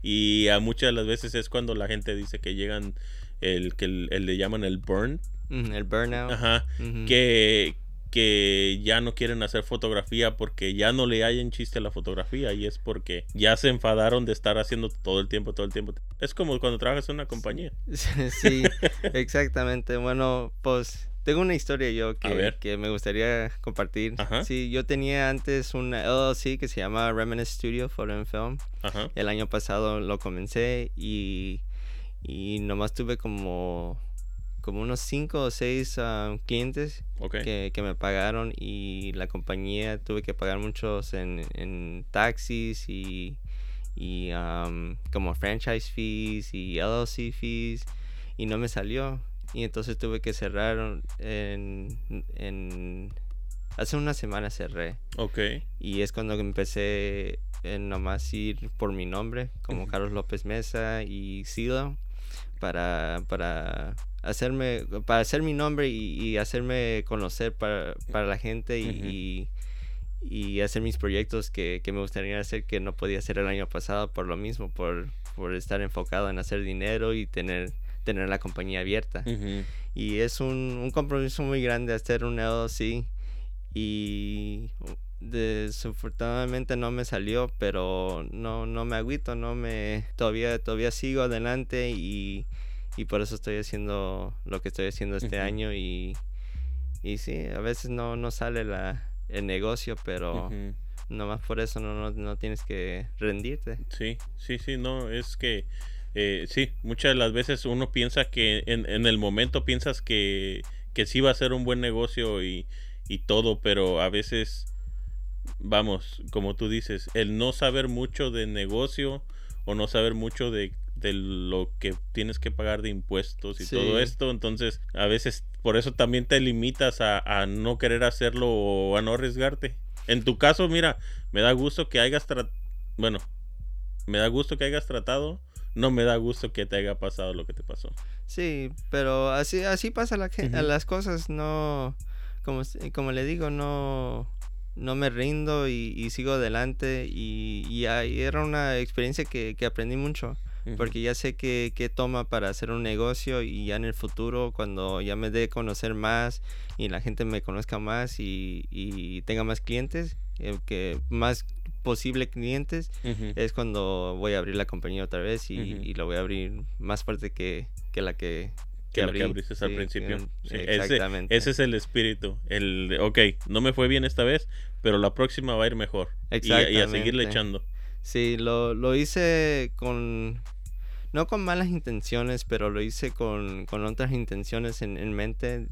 Y a muchas de las veces es cuando la gente dice que llegan el que el, le llaman el burn. el burnout. Ajá. Que que ya no quieren hacer fotografía porque ya no le hayan chiste a la fotografía y es porque ya se enfadaron de estar haciendo todo el tiempo, todo el tiempo. Es como cuando trabajas en una compañía. Sí, exactamente. Bueno, pues tengo una historia yo que, que me gustaría compartir. Sí, yo tenía antes una LLC que se llama Remnant Studio Photo and Film. El año pasado lo comencé y, y nomás tuve como como unos cinco o seis ah, clientes que, me pagaron y la compañía tuve que pagar muchos en, taxis y, y como franchise fees y LLC fees y no me salió y entonces tuve que cerrar en, en hace una semana cerré. Ok. Y es cuando empecé en nomás ir por mi nombre como Carlos López Mesa y Silo para, para hacerme, para hacer mi nombre y, hacerme conocer para, la gente y, y, hacer mis proyectos que, me gustaría hacer que no podía hacer el año pasado por lo mismo, por, por estar enfocado en hacer dinero y tener, tener la compañía abierta. Y es un, un, compromiso muy grande hacer un LLC y desafortunadamente no me salió, pero no, no me agüito, no me todavía, todavía sigo adelante y, por eso estoy haciendo lo que estoy haciendo este año y, y sí, a veces no, no sale la, el negocio, pero nomás por eso no, no, tienes que rendirte. Sí, sí, sí, no, es que eh, sí, muchas de las veces uno piensa que en, en el momento piensas que, que sí va a ser un buen negocio y, y todo, pero a veces vamos, como tú dices, el no saber mucho de negocio o no saber mucho de, lo que tienes que pagar de impuestos y todo esto, entonces a veces por eso también te limitas a, no querer hacerlo o a no arriesgarte. En tu caso, mira, me da gusto que hayas tratado, bueno, me da gusto que hayas tratado, no me da gusto que te haya pasado lo que te pasó. Sí, pero así así pasa la, las cosas, no como como le digo, no no me rindo y, sigo adelante y, y, era una experiencia que, aprendí mucho porque ya sé que, toma para hacer un negocio y ya en el futuro cuando ya me dé conocer más y la gente me conozca más y, tenga más clientes, eh, que más posible clientes, es cuando voy a abrir la compañía otra vez y, y la voy a abrir más fuerte que, que la que que, que abriste al principio. exactamente. Ese, es el espíritu. El ok, no me fue bien esta vez, pero la próxima va a ir mejor. Y, a seguirle echando. Sí, lo, lo hice con. No con malas intenciones, pero lo hice con, con otras intenciones en, en, mente.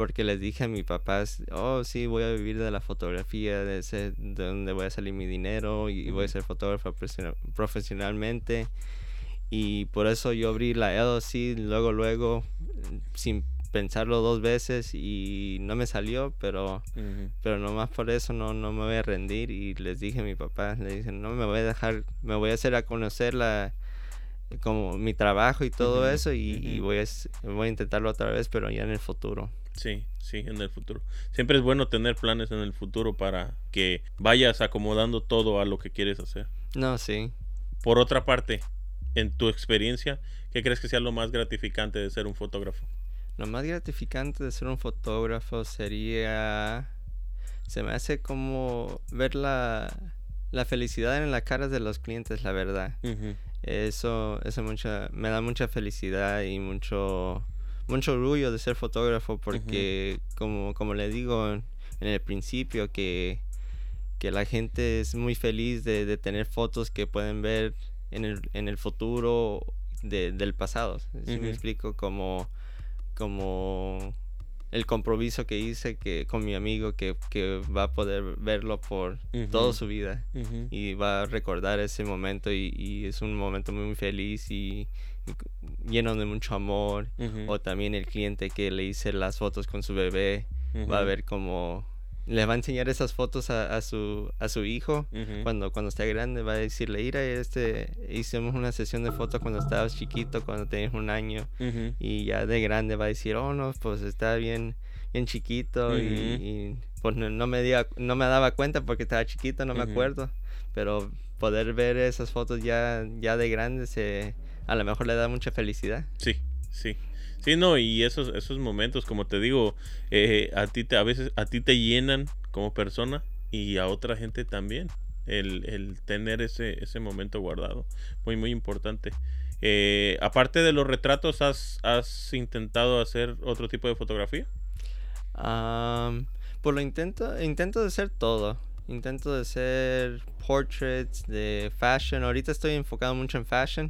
Porque les dije a mis papás, oh, sí, voy a vivir de la fotografía, de, ese, de donde voy a salir mi dinero y, voy a ser fotógrafo profesionalmente y por eso yo abrí la LLC luego luego sin pensarlo dos veces y no me salió pero pero nomás por eso no no me voy a rendir. Y les dije a mi papá le dije no me voy a dejar me voy a hacer a conocer la como mi trabajo y todo eso y, voy a voy a intentarlo otra vez pero ya en el futuro Sí, sí, en el futuro. Siempre es bueno tener planes en el futuro para que vayas acomodando todo a lo que quieres hacer. No, sí. Por otra parte, en tu experiencia, ¿qué crees que sea lo más gratificante de ser un fotógrafo? Lo más gratificante de ser un fotógrafo sería... Se me hace como ver la, la felicidad en las caras de los clientes, la verdad. Eso, eso mucha, me da mucha felicidad y mucho, mucho orgullo de ser fotógrafo porque, como, como le digo en, el principio, que, que la gente es muy feliz de, de tener fotos que pueden ver en el, en el futuro del pasado. Si me explico, como, como el compromiso que hice que con mi amigo que, va a poder verlo por toda su vida y va a recordar ese momento y, es un momento muy feliz y, lleno de mucho amor. O también el cliente que le hice las fotos con su bebé va a ver como le va a enseñar esas fotos a, su, a su hijo cuando, cuando esté grande. Va a decirle, mira, este, hicimos una sesión de fotos cuando estabas chiquito, cuando tenías un año. Y ya de grande va a decir, oh, no, pues está bien, bien chiquito. y, pues no, me no me daba cuenta porque estaba chiquito, no me acuerdo. Pero poder ver esas fotos ya, ya de grande se, a lo mejor le da mucha felicidad. Sí, Sí. Sí, no, y esos, esos momentos, como te digo, eh, a ti te, a veces a ti te llenan como persona y a otra gente también. El, el tener ese, ese momento guardado. Muy, muy importante. Eh, aparte de los retratos, ¿has, ¿has, intentado hacer otro tipo de fotografía? pues lo intento, intento de hacer todo. Intento de hacer portraits de fashion. Ahorita estoy enfocado mucho en fashion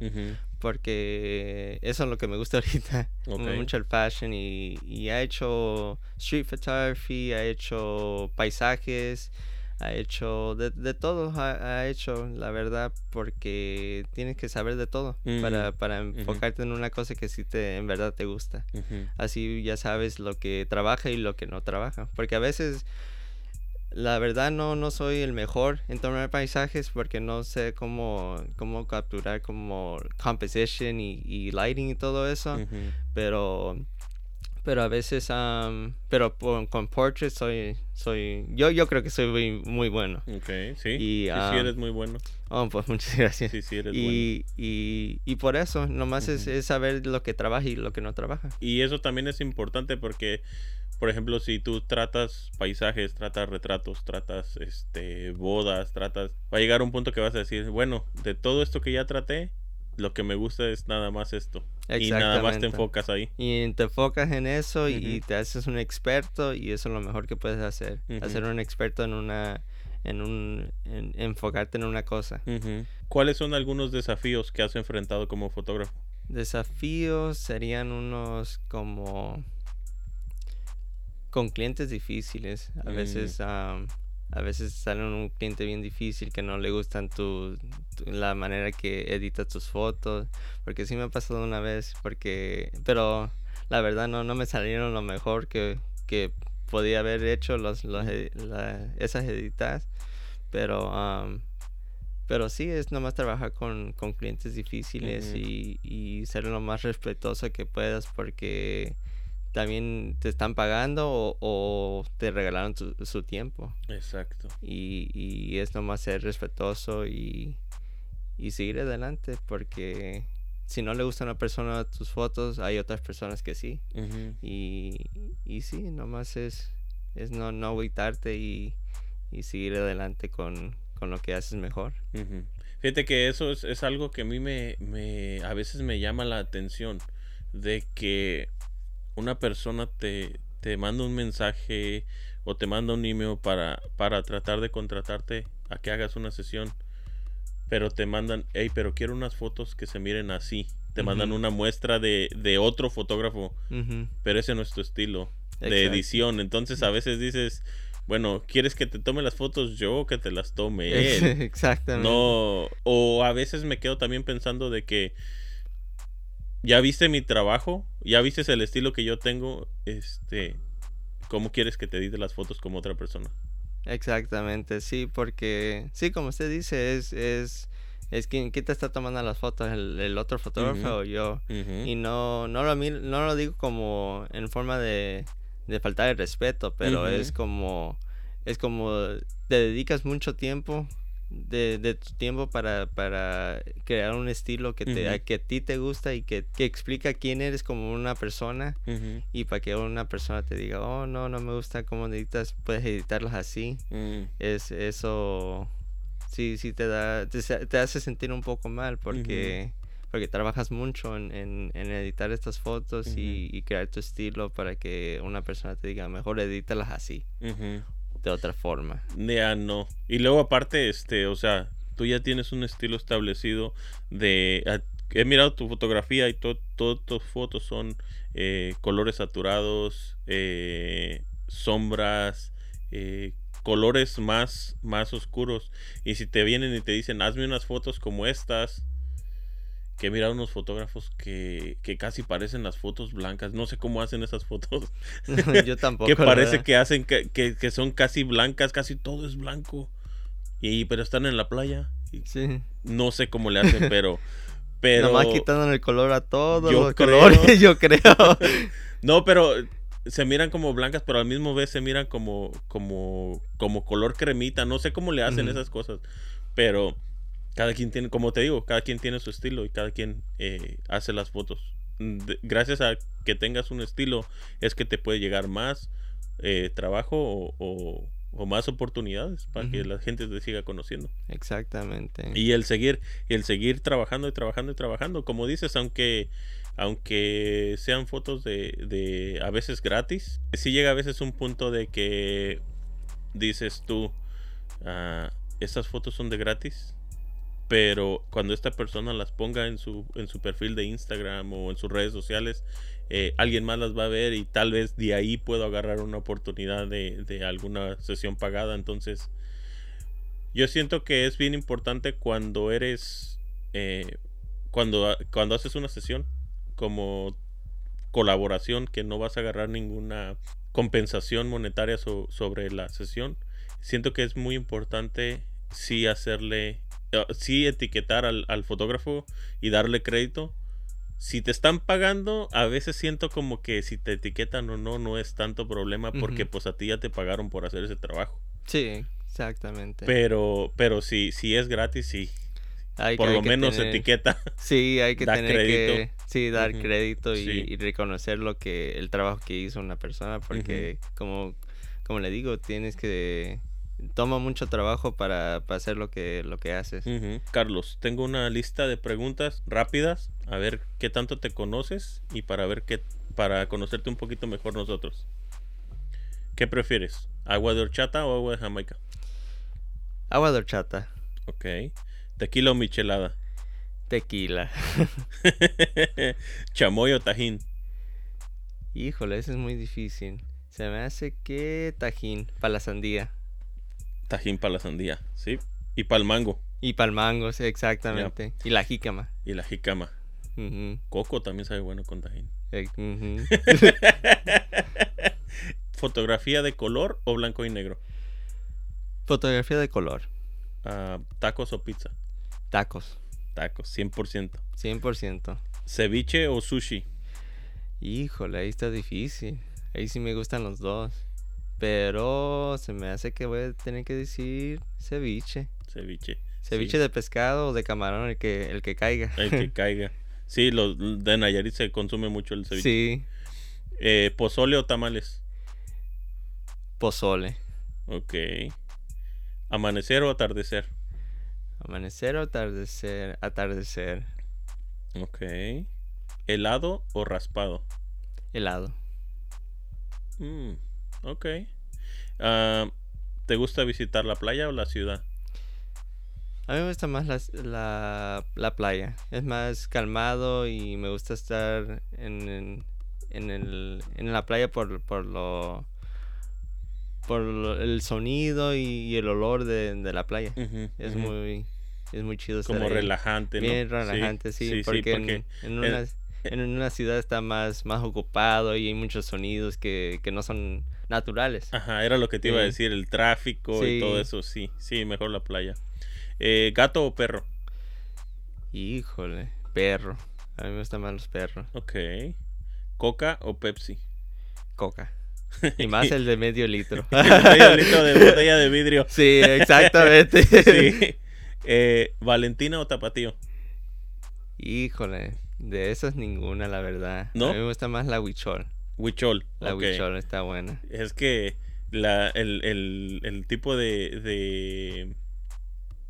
porque eso es lo que me gusta ahorita. Mucho el fashion y, y ha hecho street photography, ha hecho paisajes ha hecho de, de todo, ha, hecho, la verdad, porque tienes que saber de todo para, para enfocarte en una cosa que sí te, en verdad te gusta. Así ya sabes lo que trabaja y lo que no trabaja. Porque a veces, la verdad, no, no soy el mejor en tomar paisajes porque no sé cómo, cómo capturar como composition y, y lighting y todo eso. Pero pero a veces pero con portraits soy soy yo yo creo que soy muy, muy bueno. Ok, sí. Y, sí, eres muy bueno. oh pues muchas gracias. Sí sí eres y, bueno. y, y por eso nomás es, es, saber lo que trabaja y lo que no trabaja. Y eso también es importante porque por ejemplo si tú tratas paisajes tratas retratos tratas este bodas tratas va a llegar un punto que vas a decir bueno de todo esto que ya traté lo que me gusta es nada más esto. Y nada más te enfocas ahí. Y te enfocas en eso y te haces un experto y eso es lo mejor que puedes hacer. Hacer un experto en una... En un... enfocarte en una cosa. ¿Cuáles son algunos desafíos que has enfrentado como fotógrafo? Desafíos serían unos como... Con clientes difíciles. A veces... Mm a veces sale un cliente bien difícil que no le gustan tu, la manera que editas tus fotos porque sí me ha pasado una vez porque pero la verdad no no me salieron lo mejor que, que podía haber hecho los, los esas editas pero pero sí es nomás trabajar con, con clientes difíciles y, y ser lo más respetuoso que puedas porque también te están pagando o, te regalaron su tiempo. Exacto. Y, y es nomás ser respetuoso y, y seguir adelante porque si no le gusta a una persona tus fotos, hay otras personas que sí. y, y sí, nomás es, es no, no agüitarte y, y seguir adelante con, con, lo que haces mejor. Fíjate que eso es, es algo que a mí me, me, a veces me llama la atención, de que una persona te, te manda un mensaje o te manda un email para, para tratar de contratarte a que hagas una sesión, pero te mandan, hey, pero quiero unas fotos que se miren así. Te mandan una muestra de, de otro fotógrafo, pero ese no es tu estilo de edición. Entonces a veces dices, bueno, ¿quieres que te tome las fotos yo o que te las tome él? Exactamente. No, o a veces me quedo también pensando de que ya viste mi trabajo, ya viste el estilo que yo tengo, este, ¿cómo quieres que te edite las fotos como otra persona? Exactamente, sí, porque sí, como usted dice, es, es, es quien, te está tomando las fotos, el, otro fotógrafo o yo. Y no, no, lo, no lo digo como en forma de, de faltar el respeto, pero es como, es como te dedicas mucho tiempo de, de, tu tiempo para, para crear un estilo que, te, que a ti te gusta y que, que, explica quién eres como una persona y para que una persona te diga, oh, no, no me gusta cómo editas, puedes editarlas así. Mm. Es eso, sí, sí te da, te, hace sentir un poco mal porque... Porque trabajas mucho en, en, editar estas fotos y, crear tu estilo para que una persona te diga, mejor edítalas así de otra forma. Ya no. Y luego aparte, este, o sea, tú ya tienes un estilo establecido de... He mirado tu fotografía y todas tus fotos son eh, colores saturados, eh, sombras, eh, colores más, más oscuros. Y si te vienen y te dicen, hazme unas fotos como estas, que he mirado unos fotógrafos que, que, casi parecen las fotos blancas. No sé cómo hacen esas fotos. Yo tampoco. que parece que hacen que, que, son casi blancas, casi todo es blanco. Y pero están en la playa. sí. No sé cómo le hacen, pero pero nomás quitando el color a todos los colores, yo creo. no, pero se miran como blancas, pero al mismo vez se miran como como como color cremita, no sé cómo le hacen esas cosas, pero cada quien tiene, como te digo, cada quien tiene su estilo y cada quien eh, hace las fotos. Gracias a que tengas un estilo es que te puede llegar más eh, trabajo o, más oportunidades para que la gente te siga conociendo. Exactamente. Y el seguir, el seguir trabajando y trabajando y trabajando, como dices, aunque aunque sean fotos de, de a veces gratis, sí llega a veces un punto de que dices tú, uh, estas fotos son de gratis, pero cuando esta persona las ponga en su, en su perfil de Instagram o en sus redes sociales, eh, alguien más las va a ver y tal vez de ahí puedo agarrar una oportunidad de, de alguna sesión pagada. Entonces, yo siento que es bien importante cuando eres, eh, cuando, cuando haces una sesión como colaboración, que no vas a agarrar ninguna compensación monetaria so, sobre la sesión. Siento que es muy importante sí hacerle eh, sí etiquetar al, al fotógrafo y darle crédito. Si te están pagando, a veces siento como que si te etiquetan o no, no es tanto problema porque pues a ti ya te pagaron por hacer ese trabajo. Sí, exactamente. Pero, pero si, si es gratis, sí. Por lo menos etiqueta. Sí, hay que tener crédito. sí, dar crédito y, reconocer lo que el trabajo que hizo una persona porque como como le digo, tienes que toma mucho trabajo para, para, hacer lo que, lo que haces. Carlos, tengo una lista de preguntas rápidas, a ver qué tanto te conoces y para ver qué, para conocerte un poquito mejor nosotros. ¿Qué prefieres? ¿Agua de horchata o agua de Jamaica? Agua de horchata. Ok. ¿Tequila o michelada? Tequila. ¿Chamoy o tajín? Híjole, eso es muy difícil. Se me hace que tajín para la sandía. Tajín para la sandía, sí. Y para el mango. Y para el mango, sí, exactamente. Y la jícama. Y la jícama. Coco también sabe bueno con tajín. Eh, ¿Fotografía de color o blanco y negro? Fotografía de color. Uh, ¿Tacos o pizza? Tacos. Tacos, 100%. 100%. ¿Ceviche o sushi? Híjole, ahí está difícil. Ahí sí me gustan los dos. Pero se me hace que voy a tener que decir ceviche. Ceviche. Ceviche de pescado o de camarón, el que, el que caiga. El que caiga. Sí, los de Nayarit se consume mucho el ceviche. Sí. Eh, ¿Pozole o tamales? Pozole. Ok. ¿Amanecer o atardecer? Amanecer o atardecer. Atardecer. Ok. ¿Helado o raspado? Helado. Mm. Ok. Uh, ¿Te gusta visitar la playa o la ciudad? A mí me gusta más la, la, playa. Es más calmado y me gusta estar en, en, en, el, en la playa por, por lo por el sonido y, el olor de, de la playa. Es muy es muy chido estar como relajante, ¿no? Bien relajante, sí, sí, sí porque, en, en, una, en, una, ciudad está más más ocupado y hay muchos sonidos que, que no son naturales. Ajá, era lo que te iba a decir, el tráfico y todo eso, sí, sí, mejor la playa. Eh, ¿Gato o perro? Híjole, perro. A mí me gustan más los perros. Ok. ¿Coca o Pepsi? Coca. Y más el de medio litro. medio litro de botella de vidrio. Sí, exactamente. sí. Eh, ¿Valentina o Tapatío? Híjole, de esas ninguna, la verdad. ¿No? A mí me gusta más la Huichol. Huichol. La okay. Huichol está buena. Es que la, el, el, el tipo de, de,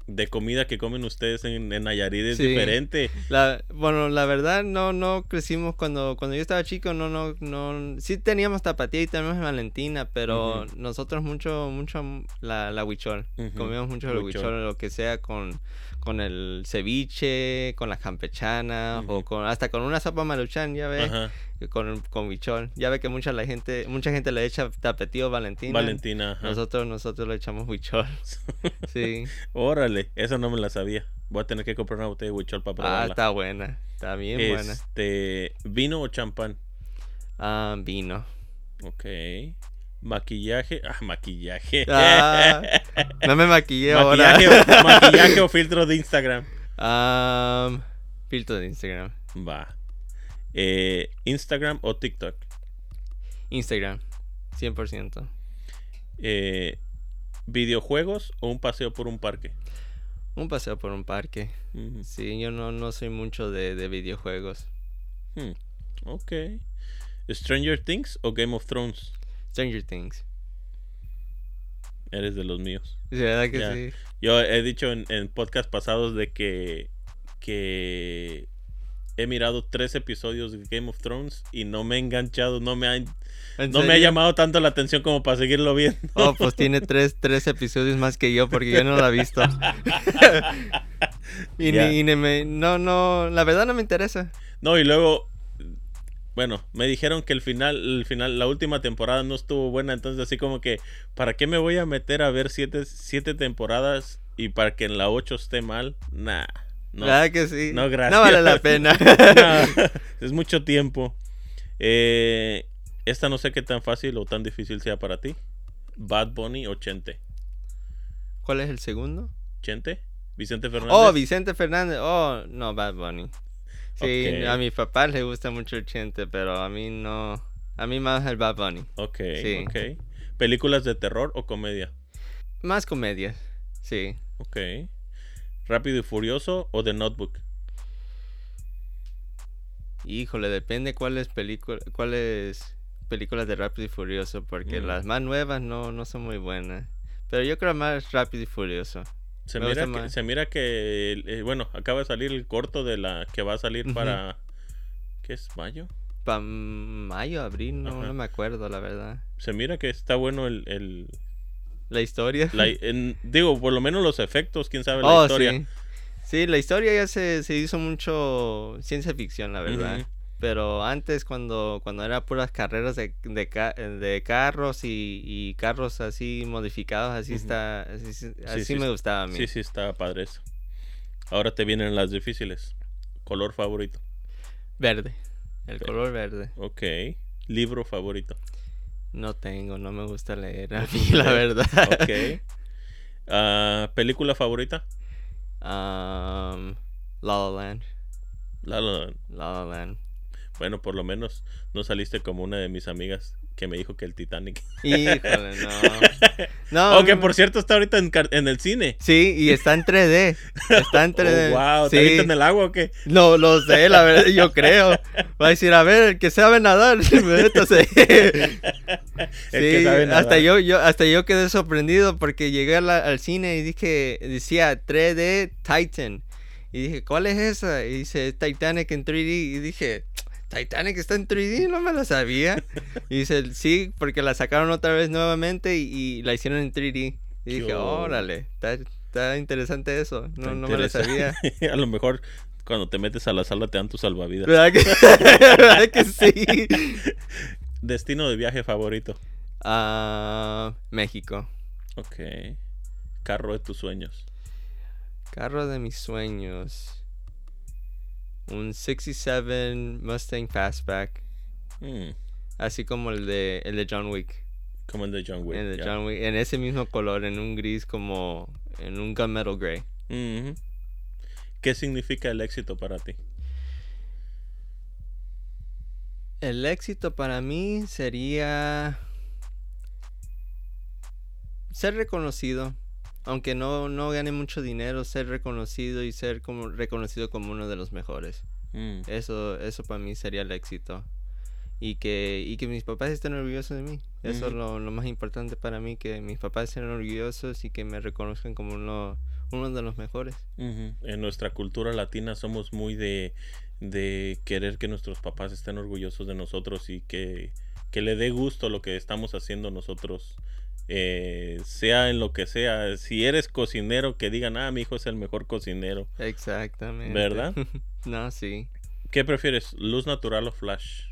de, comida que comen ustedes en, en Nayarit es diferente. La, bueno, la verdad no no crecimos cuando cuando yo estaba chico, no no no sí teníamos tapatía y teníamos Valentina, pero nosotros mucho mucho la, la huichol. Uh. Comíamos mucho la huichol, lo que sea con con el ceviche, con las campechanas o con hasta con una sopa maruchan, ya ves con, con bichón. Ya ve que mucha la gente, mucha gente le echa tapetío Valentina. Valentina, ajá. Nosotros, nosotros le echamos huichol. sí. Órale, esa no me la sabía. Voy a tener que comprar una botella de huichol para probarla. Ah, está buena. Está bien buena. Este, ¿Vino o champán? Ah, vino. Ok. Maquillaje. Ah, maquillaje. Ah, no me maquillé maquillaje, ahora. Maquillaje o filtro de Instagram. Um, filtro de Instagram. Va. Eh, ¿Instagram o TikTok? Instagram, 100%. Eh, ¿Videojuegos o un paseo por un parque? Un paseo por un parque. Uh. Sí, yo no, no soy mucho de, de videojuegos. Hmm. Ok. ¿Stranger Things o Game of Thrones? Stranger Things. Eres de los míos. Sí, sí? Yo he dicho en, en podcast pasados de que, que he mirado tres episodios de Game of Thrones y no me he enganchado, no me ha, ¿En no me ha llamado tanto la atención como para seguirlo viendo. Oh, pues tiene tres, tres episodios más que yo porque yo no lo he visto. y, Ya. ni, y ni me... No, no, la verdad no me interesa. No, y luego, bueno, me dijeron que el final, el final, la última temporada no estuvo buena, entonces así como que, ¿para qué me voy a meter a ver siete, siete temporadas y para que en la ocho esté mal? Nah, no. ¿Verdad que sí? No, gracias. No vale la pena. No, es mucho tiempo. Eh, esta no sé qué tan fácil o tan difícil sea para ti. Bad Bunny o Chente. ¿Cuál es el segundo? ¿Chente? ¿Vicente Fernández? Oh, Vicente Fernández. Oh, no, Bad Bunny. Sí, a mi papá le gusta mucho el Chente, pero a mí no. A mí más el Bad Bunny. Ok, Sí. ok. ¿Películas de terror o comedia? Más comedias. Sí. Ok. ¿Rápido y Furioso o The Notebook? Híjole, depende cuáles películas cuáles películas de Rápido y Furioso, porque Mm. las más nuevas no, no son muy buenas. Pero yo creo más Rápido y Furioso. Se Me mira, que, se mira que, eh, bueno, acaba de salir el corto de la que va a salir para, ¿qué es? ¿Mayo? Para mayo, abril, no, no me acuerdo, la verdad. Se mira que está bueno el, el- La historia. la- en- digo, por lo menos los efectos, quién sabe la oh, historia. sí. Sí, la historia ya se, se hizo mucho ciencia ficción, la verdad. Pero antes, cuando, cuando era puras carreras de, de, ca- de carros y, y carros así modificados, así está. Así, sí- así sí, me gustaba a mí. Sí, sí, está padre eso. Ahora te vienen las difíciles. Color favorito. Verde. El color verde. Ok. Libro favorito. No tengo, no me gusta leer a mí, la verdad. Ok. Ah, ¿Película favorita? Um, La La Land. La La Land. La La Land. Bueno, por lo menos no saliste como una de mis amigas que me dijo que el Titanic. Híjole, no. No, Oh, que por cierto está ahorita en, el cine. Sí, y está en 3D. Está en 3D. Oh, wow, ¿te Sí. avientas en el agua o qué? No, lo sé, la verdad, yo creo. Va a decir, a ver, el que sabe nadar, métase. El que Sí, sabe nadar. hasta yo, yo, hasta yo quedé sorprendido porque llegué la- al cine y dije, decía 3D Titan. Y dije, ¿cuál es esa? Y dice, Titanic en 3D. Y dije, Titanic está en 3D, no me lo sabía. Y dice, sí, porque la sacaron otra vez nuevamente y, y la hicieron en 3D. Y dije, órale, está, está interesante eso. No, no me lo sabía. a lo mejor cuando te metes a la sala te dan tu salvavidas. ¿Verdad que, ¿verdad que sí? Destino de viaje favorito. Ah, México. Ok. Carro de tus sueños. Carro de mis sueños. Un 67 Mustang Fastback. Mm, Así como el de, el de John Wick. como el de John Wick. el de. John Wick. En ese mismo color, en un gris como. En un gunmetal gray. ¿Qué significa el éxito para ti? El éxito para mí sería. Ser reconocido. Aunque no, no gane mucho dinero, ser reconocido y ser como reconocido como uno de los mejores. Mm, Eso, eso para mí sería el éxito. Y que, y que mis papás estén orgullosos de mí. Eso es lo, lo más importante para mí, que mis papás estén orgullosos y que me reconozcan como uno, uno de los mejores. En nuestra cultura latina somos muy de, de querer que nuestros papás estén orgullosos de nosotros y que, que le dé gusto lo que estamos haciendo nosotros. Eh, sea en lo que sea. Si eres cocinero, que digan, ah, mi hijo es el mejor cocinero. Exactamente. ¿Verdad? no, sí. ¿Qué prefieres, luz natural o flash?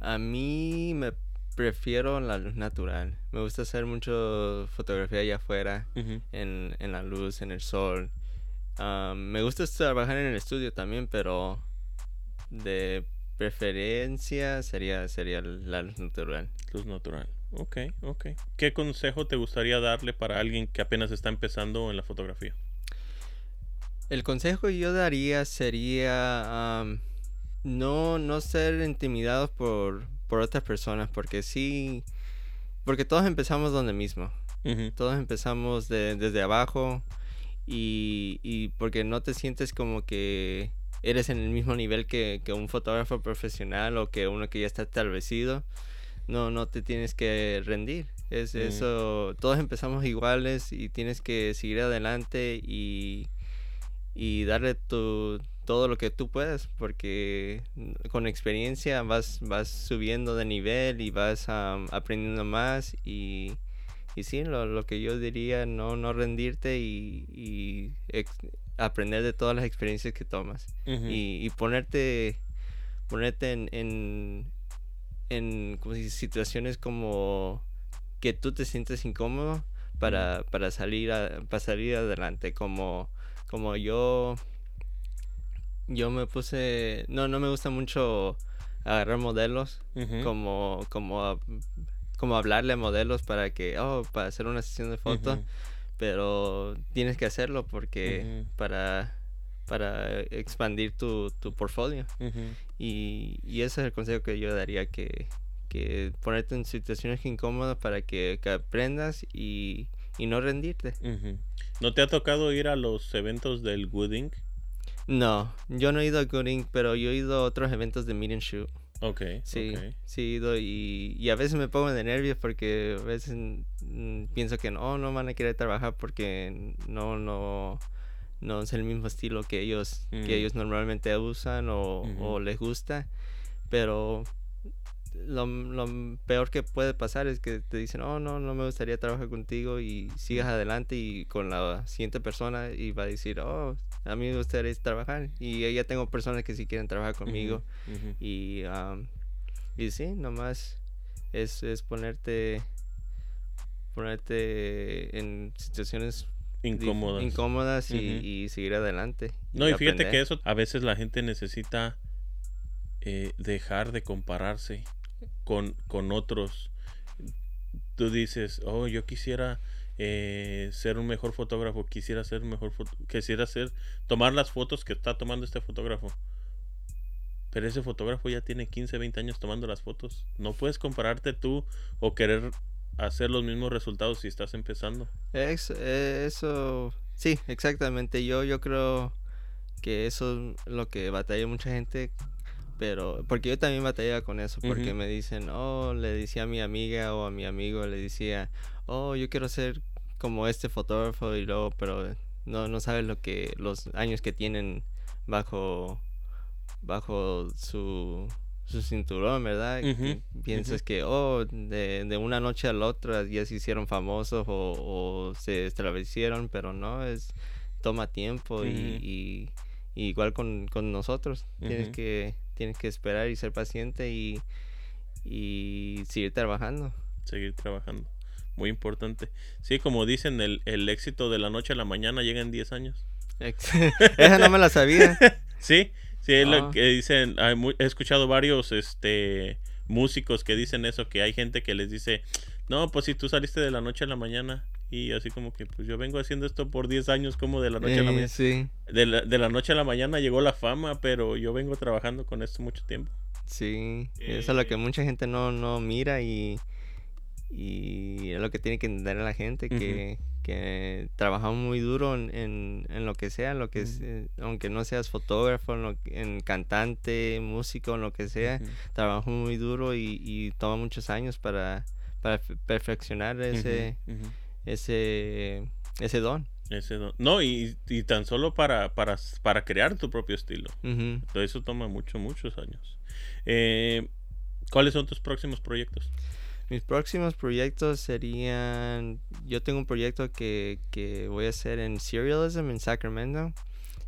A mí me prefiero la luz natural. Me gusta hacer mucho fotografía allá afuera, en, en la luz, en el sol. Ah, me gusta trabajar en el estudio también, pero de preferencia sería, sería la luz natural. Luz natural. Ok, ok. ¿Qué consejo te gustaría darle para alguien que apenas está empezando en la fotografía? El consejo que yo daría sería no, no ser intimidados por, por otras personas, porque sí, porque todos empezamos donde mismo. Todos empezamos de- desde abajo y, y porque no te sientes como que eres en el mismo nivel que, que, un fotógrafo profesional o que uno que ya está establecido, no, no te tienes que rendir. Es Mm. eso, todos empezamos iguales y tienes que seguir adelante y, y darle tu, todo lo que tú puedes, porque con experiencia vas, vas subiendo de nivel y vas aprendiendo más y, y sí, lo, lo que yo diría, no, no rendirte y, y ex- aprender de todas las experiencias que tomas y, y ponerte ponerte en en, en como si- situaciones como que tú te sientes incómodo para, para salir a, para salir adelante como como yo yo me puse no no me gusta mucho agarrar modelos como como como hablarle a modelos para que oh para hacer una sesión de foto Ujú. pero tienes que hacerlo porque para para expandir tu, tu portfolio y, y ese es el consejo que yo daría que, que ponerte en situaciones incómodas para que, que aprendas y, y no rendirte. ¿No te ha tocado ir a los eventos del Gooding? no yo no he ido a Gooding pero yo he ido a otros eventos de meet and shoot Ok, sí ok. sí he ido y, y a veces me pongo de nervios porque a veces mm, pienso que no no van a querer trabajar porque no no no es el mismo estilo que ellos Mm. que ellos normalmente usan o, les gusta pero lo, lo peor que puede pasar es que te dicen oh no no me gustaría trabajar contigo y sigas adelante y con la siguiente persona y va a decir oh a mí me gustaría trabajar y ya tengo personas que sí quieren trabajar conmigo. y, am, y sí, nomás es, es ponerte ponerte en situaciones Incómodas. incómodas y, seguir adelante. No, y fíjate que eso a veces la gente necesita eh, dejar de compararse con, con otros. Tú dices, oh, yo quisiera eh, ser un mejor fotógrafo, quisiera ser un mejor quisiera ser, tomar las fotos que está tomando este fotógrafo. Pero ese fotógrafo ya tiene 15, 20 años tomando las fotos. No puedes compararte tú o querer hacer los mismos resultados si estás empezando. Eso, sí, exactamente. Yo, yo creo que eso es lo que batalla mucha gente, pero porque yo también batallaba con eso, porque me dicen, oh, le decía a mi amiga o a mi amigo, le decía, oh, yo quiero ser como este fotógrafo y luego, pero no, no sabes lo que, los años que tienen bajo, bajo su, su cinturón, ¿verdad? Piensas que, oh, de, de una noche a la otra ya se hicieron famosos o, o se establecieron, pero no, es toma tiempo y- y, y igual con, con nosotros. Tienes que tienes que esperar y ser paciente y, y seguir trabajando. seguir trabajando. Muy importante. Sí, como dicen, el, el éxito de la noche a la mañana llega en 10 años. Esa no me la sabía. Sí, sí, es Ah. lo que dicen. hay he escuchado varios este, músicos que dicen eso, que hay gente que les dice, no, pues si tú saliste de la noche a la mañana. Y así como que, pues yo vengo haciendo esto por 10 años, como de la noche a la Eh, mañana. sí, De la, de la noche a la mañana llegó la fama, pero yo vengo trabajando con esto mucho tiempo. sí. Eso es lo Eh. que mucha gente no, no mira y, y es lo que tiene que entender la gente, que, que trabajamos muy duro en, en, en lo que sea, en lo que eh, aunque no seas fotógrafo, en, lo que- en cantante, músico, en lo que sea, Ujú. trabajamos muy duro y, y toma muchos años para, para fe- perfeccionar ese, ese, ese don. Ese no, no, y, y tan solo para, para, para crear tu propio estilo. Todo eso toma mucho, muchos años. Eh, ¿Cuáles son tus próximos proyectos? Mis próximos proyectos serían. Yo tengo un proyecto que, que voy a hacer en Serialism en Sacramento.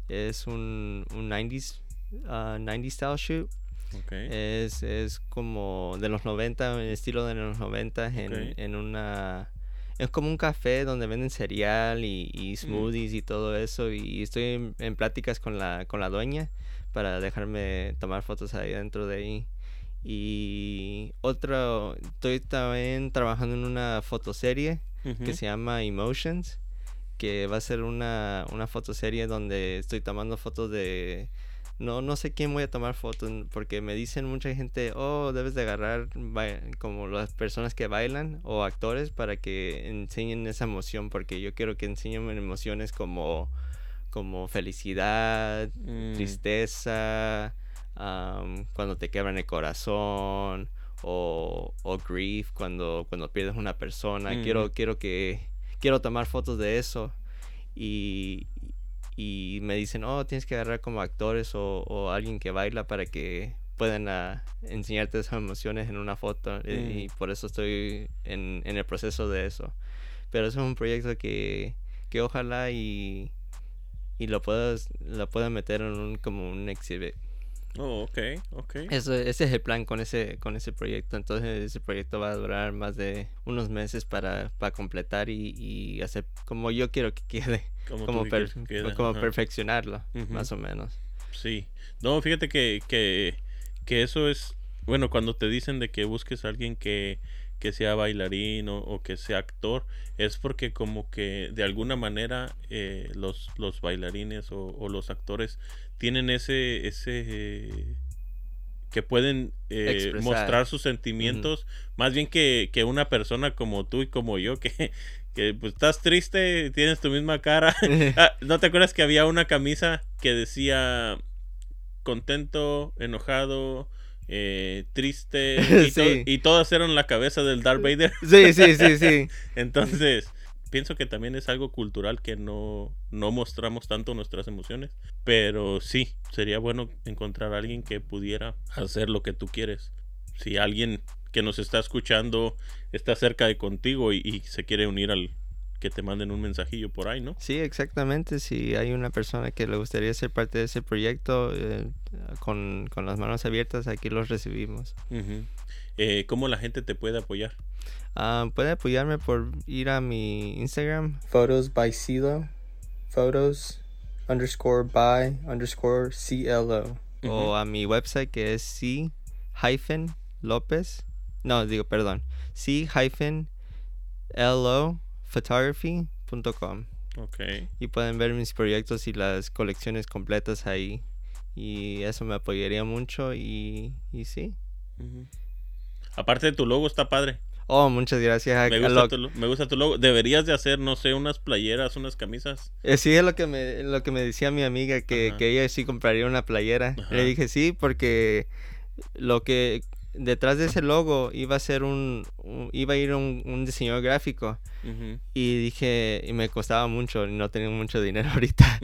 Es un, un 90s, uh, 90s style shoot. Ok. Es, es como de los 90, en estilo de los 90, en, en una. Es como un café donde venden cereal y, y smoothies y todo eso. Y estoy en, en pláticas con la, con la dueña para dejarme tomar fotos ahí dentro de ahí. Y otro, estoy también trabajando en una fotoserie que Ujú. se llama Emotions, que va a ser una, una fotoserie donde estoy tomando fotos de... No, no sé quién voy a tomar fotos, porque me dicen mucha gente, oh, debes de agarrar como las personas que bailan o actores para que enseñen esa emoción, porque yo quiero que enseñen emociones como, como felicidad, Mm, tristeza, am, cuando te quebran el corazón o, o grief cuando, cuando pierdes una persona. Ujú. Quiero, quiero que quiero tomar fotos de eso y, y me dicen, oh, tienes que agarrar como actores o, o alguien que baila para que puedan ah, enseñarte esas emociones en una foto Mm. y por eso estoy en, en el proceso de eso. Pero eso es un proyecto que, que ojalá y, y lo puedas lo pueda meter en un como un exhibit. Oh, ok, ok. Eso, ese es el plan con ese con ese proyecto. Entonces ese proyecto va a durar más de unos meses para, para completar y, y hacer como yo quiero que quede, Como, como, per- que quede, como perfeccionarlo, más o menos. Sí. No, fíjate que, que, que eso es, bueno, cuando te dicen de que busques a alguien que, que sea bailarín o, o que sea actor, es porque como que de alguna manera eh, los, los bailarines o, o los actores tienen ese, ese eh, que pueden eh, mostrar sus sentimientos, más bien que, que una persona como tú y como yo, que, que pues estás triste, tienes tu misma cara. Ah, ¿No te acuerdas que había una camisa que decía contento, enojado, eh, triste y, to- Sí. y todas eran la cabeza del Darth Vader? sí, sí, sí, sí. Entonces, pienso que también es algo cultural que no, no mostramos tanto nuestras emociones, pero sí, sería bueno encontrar a alguien que pudiera hacer lo que tú quieres. Si alguien que nos está escuchando está cerca de contigo y, y se quiere unir al que te manden un mensajillo por ahí, ¿no? Sí, exactamente. Si hay una persona que le gustaría ser parte de ese proyecto, eh, con, con las manos abiertas, aquí los recibimos. Eh, ¿Cómo la gente te puede apoyar? Ah, puede apoyarme por ir a mi Instagram. Photos by CeeLo. Photos underscore by underscore CLO. O a mi website que es C hyphen López. No, digo, perdón. C hyphen LO photography.com. Ok. Y pueden ver mis proyectos y las colecciones completas ahí. Y eso me apoyaría mucho y, y sí. Aparte de tu logo, está padre. Oh, muchas gracias. Me gusta, tu, me gusta tu logo. Deberías de hacer, no sé, unas playeras, unas camisas. Eh, sí, es lo que me, lo que me decía mi amiga, que, que ella sí compraría una playera. Ajá. Le dije sí, porque lo que detrás de ese logo iba a ser un, un- iba a ir un, un diseñador gráfico. Y dije, y me costaba mucho, no tenía mucho dinero ahorita.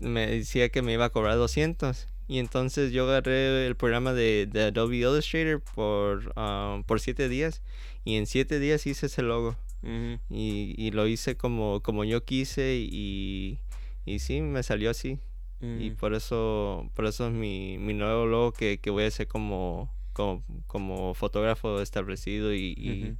Me, decía que me iba a cobrar 200. Y entonces yo agarré el programa de, de Adobe Illustrator por, ah, por 7 días. Y en 7 días hice ese logo. Y, y lo hice como, como yo quise y, y sí, me salió así. Y por eso, por eso es mi, mi nuevo logo que, que voy a hacer como, como, como fotógrafo establecido y, y,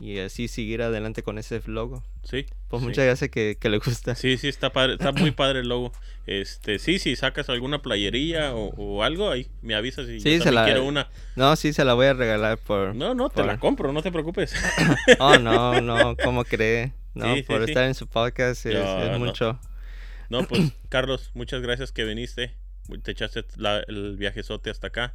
y así seguir adelante con ese logo. Sí. Pues sí. muchas gracias que, que le gusta. Sí, sí, está padre, está muy padre el logo. Este, sí, si sacas alguna playería o, o algo, ahí me avisas Sí, yo se la- quiero una. No, sí, se la voy a regalar por... No, no, te la compro, no te preocupes. Oh, no, no, ¿cómo cree? No, Sí, sí, por sí. estar en su podcast es, No, es no. mucho. No, pues, Carlos, muchas gracias que viniste. Te echaste la- el viajezote hasta acá.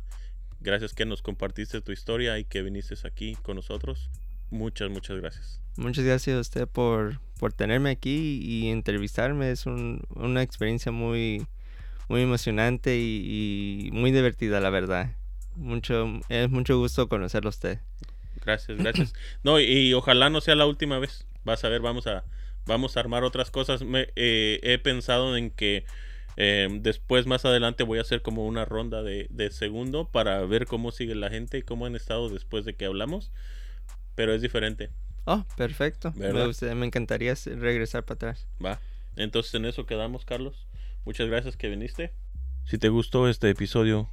Gracias que nos compartiste tu historia y que viniste aquí con nosotros. Muchas, muchas gracias. Muchas gracias a usted por, por tenerme aquí y entrevistarme. Es un- una experiencia muy, muy emocionante y, y muy divertida, la verdad. Mucho, es mucho gusto conocerlo a usted. Gracias, gracias. No, y, y ojalá no sea la última vez. Vas a ver, vamos a, vamos a armar otras cosas. Me, eh, he pensado en que eh, después, más adelante, voy a hacer como una ronda de, de segundo para ver cómo sigue la gente y cómo han estado después de que hablamos. Pero es diferente. Oh, perfecto. Me, gusta- me encantaría regresar para atrás. Va. Entonces en eso quedamos, Carlos. Muchas gracias que viniste. Si te gustó este episodio,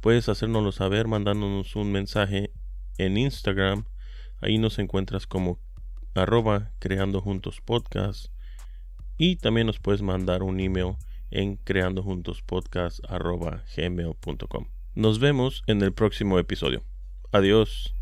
puedes hacérnoslo saber mandándonos un mensaje en Instagram. Ahí nos encuentras como arroba creando juntos podcast. Y también nos puedes mandar un email en creando juntos podcast arroba gmail.com. Nos vemos en el próximo episodio. Adiós.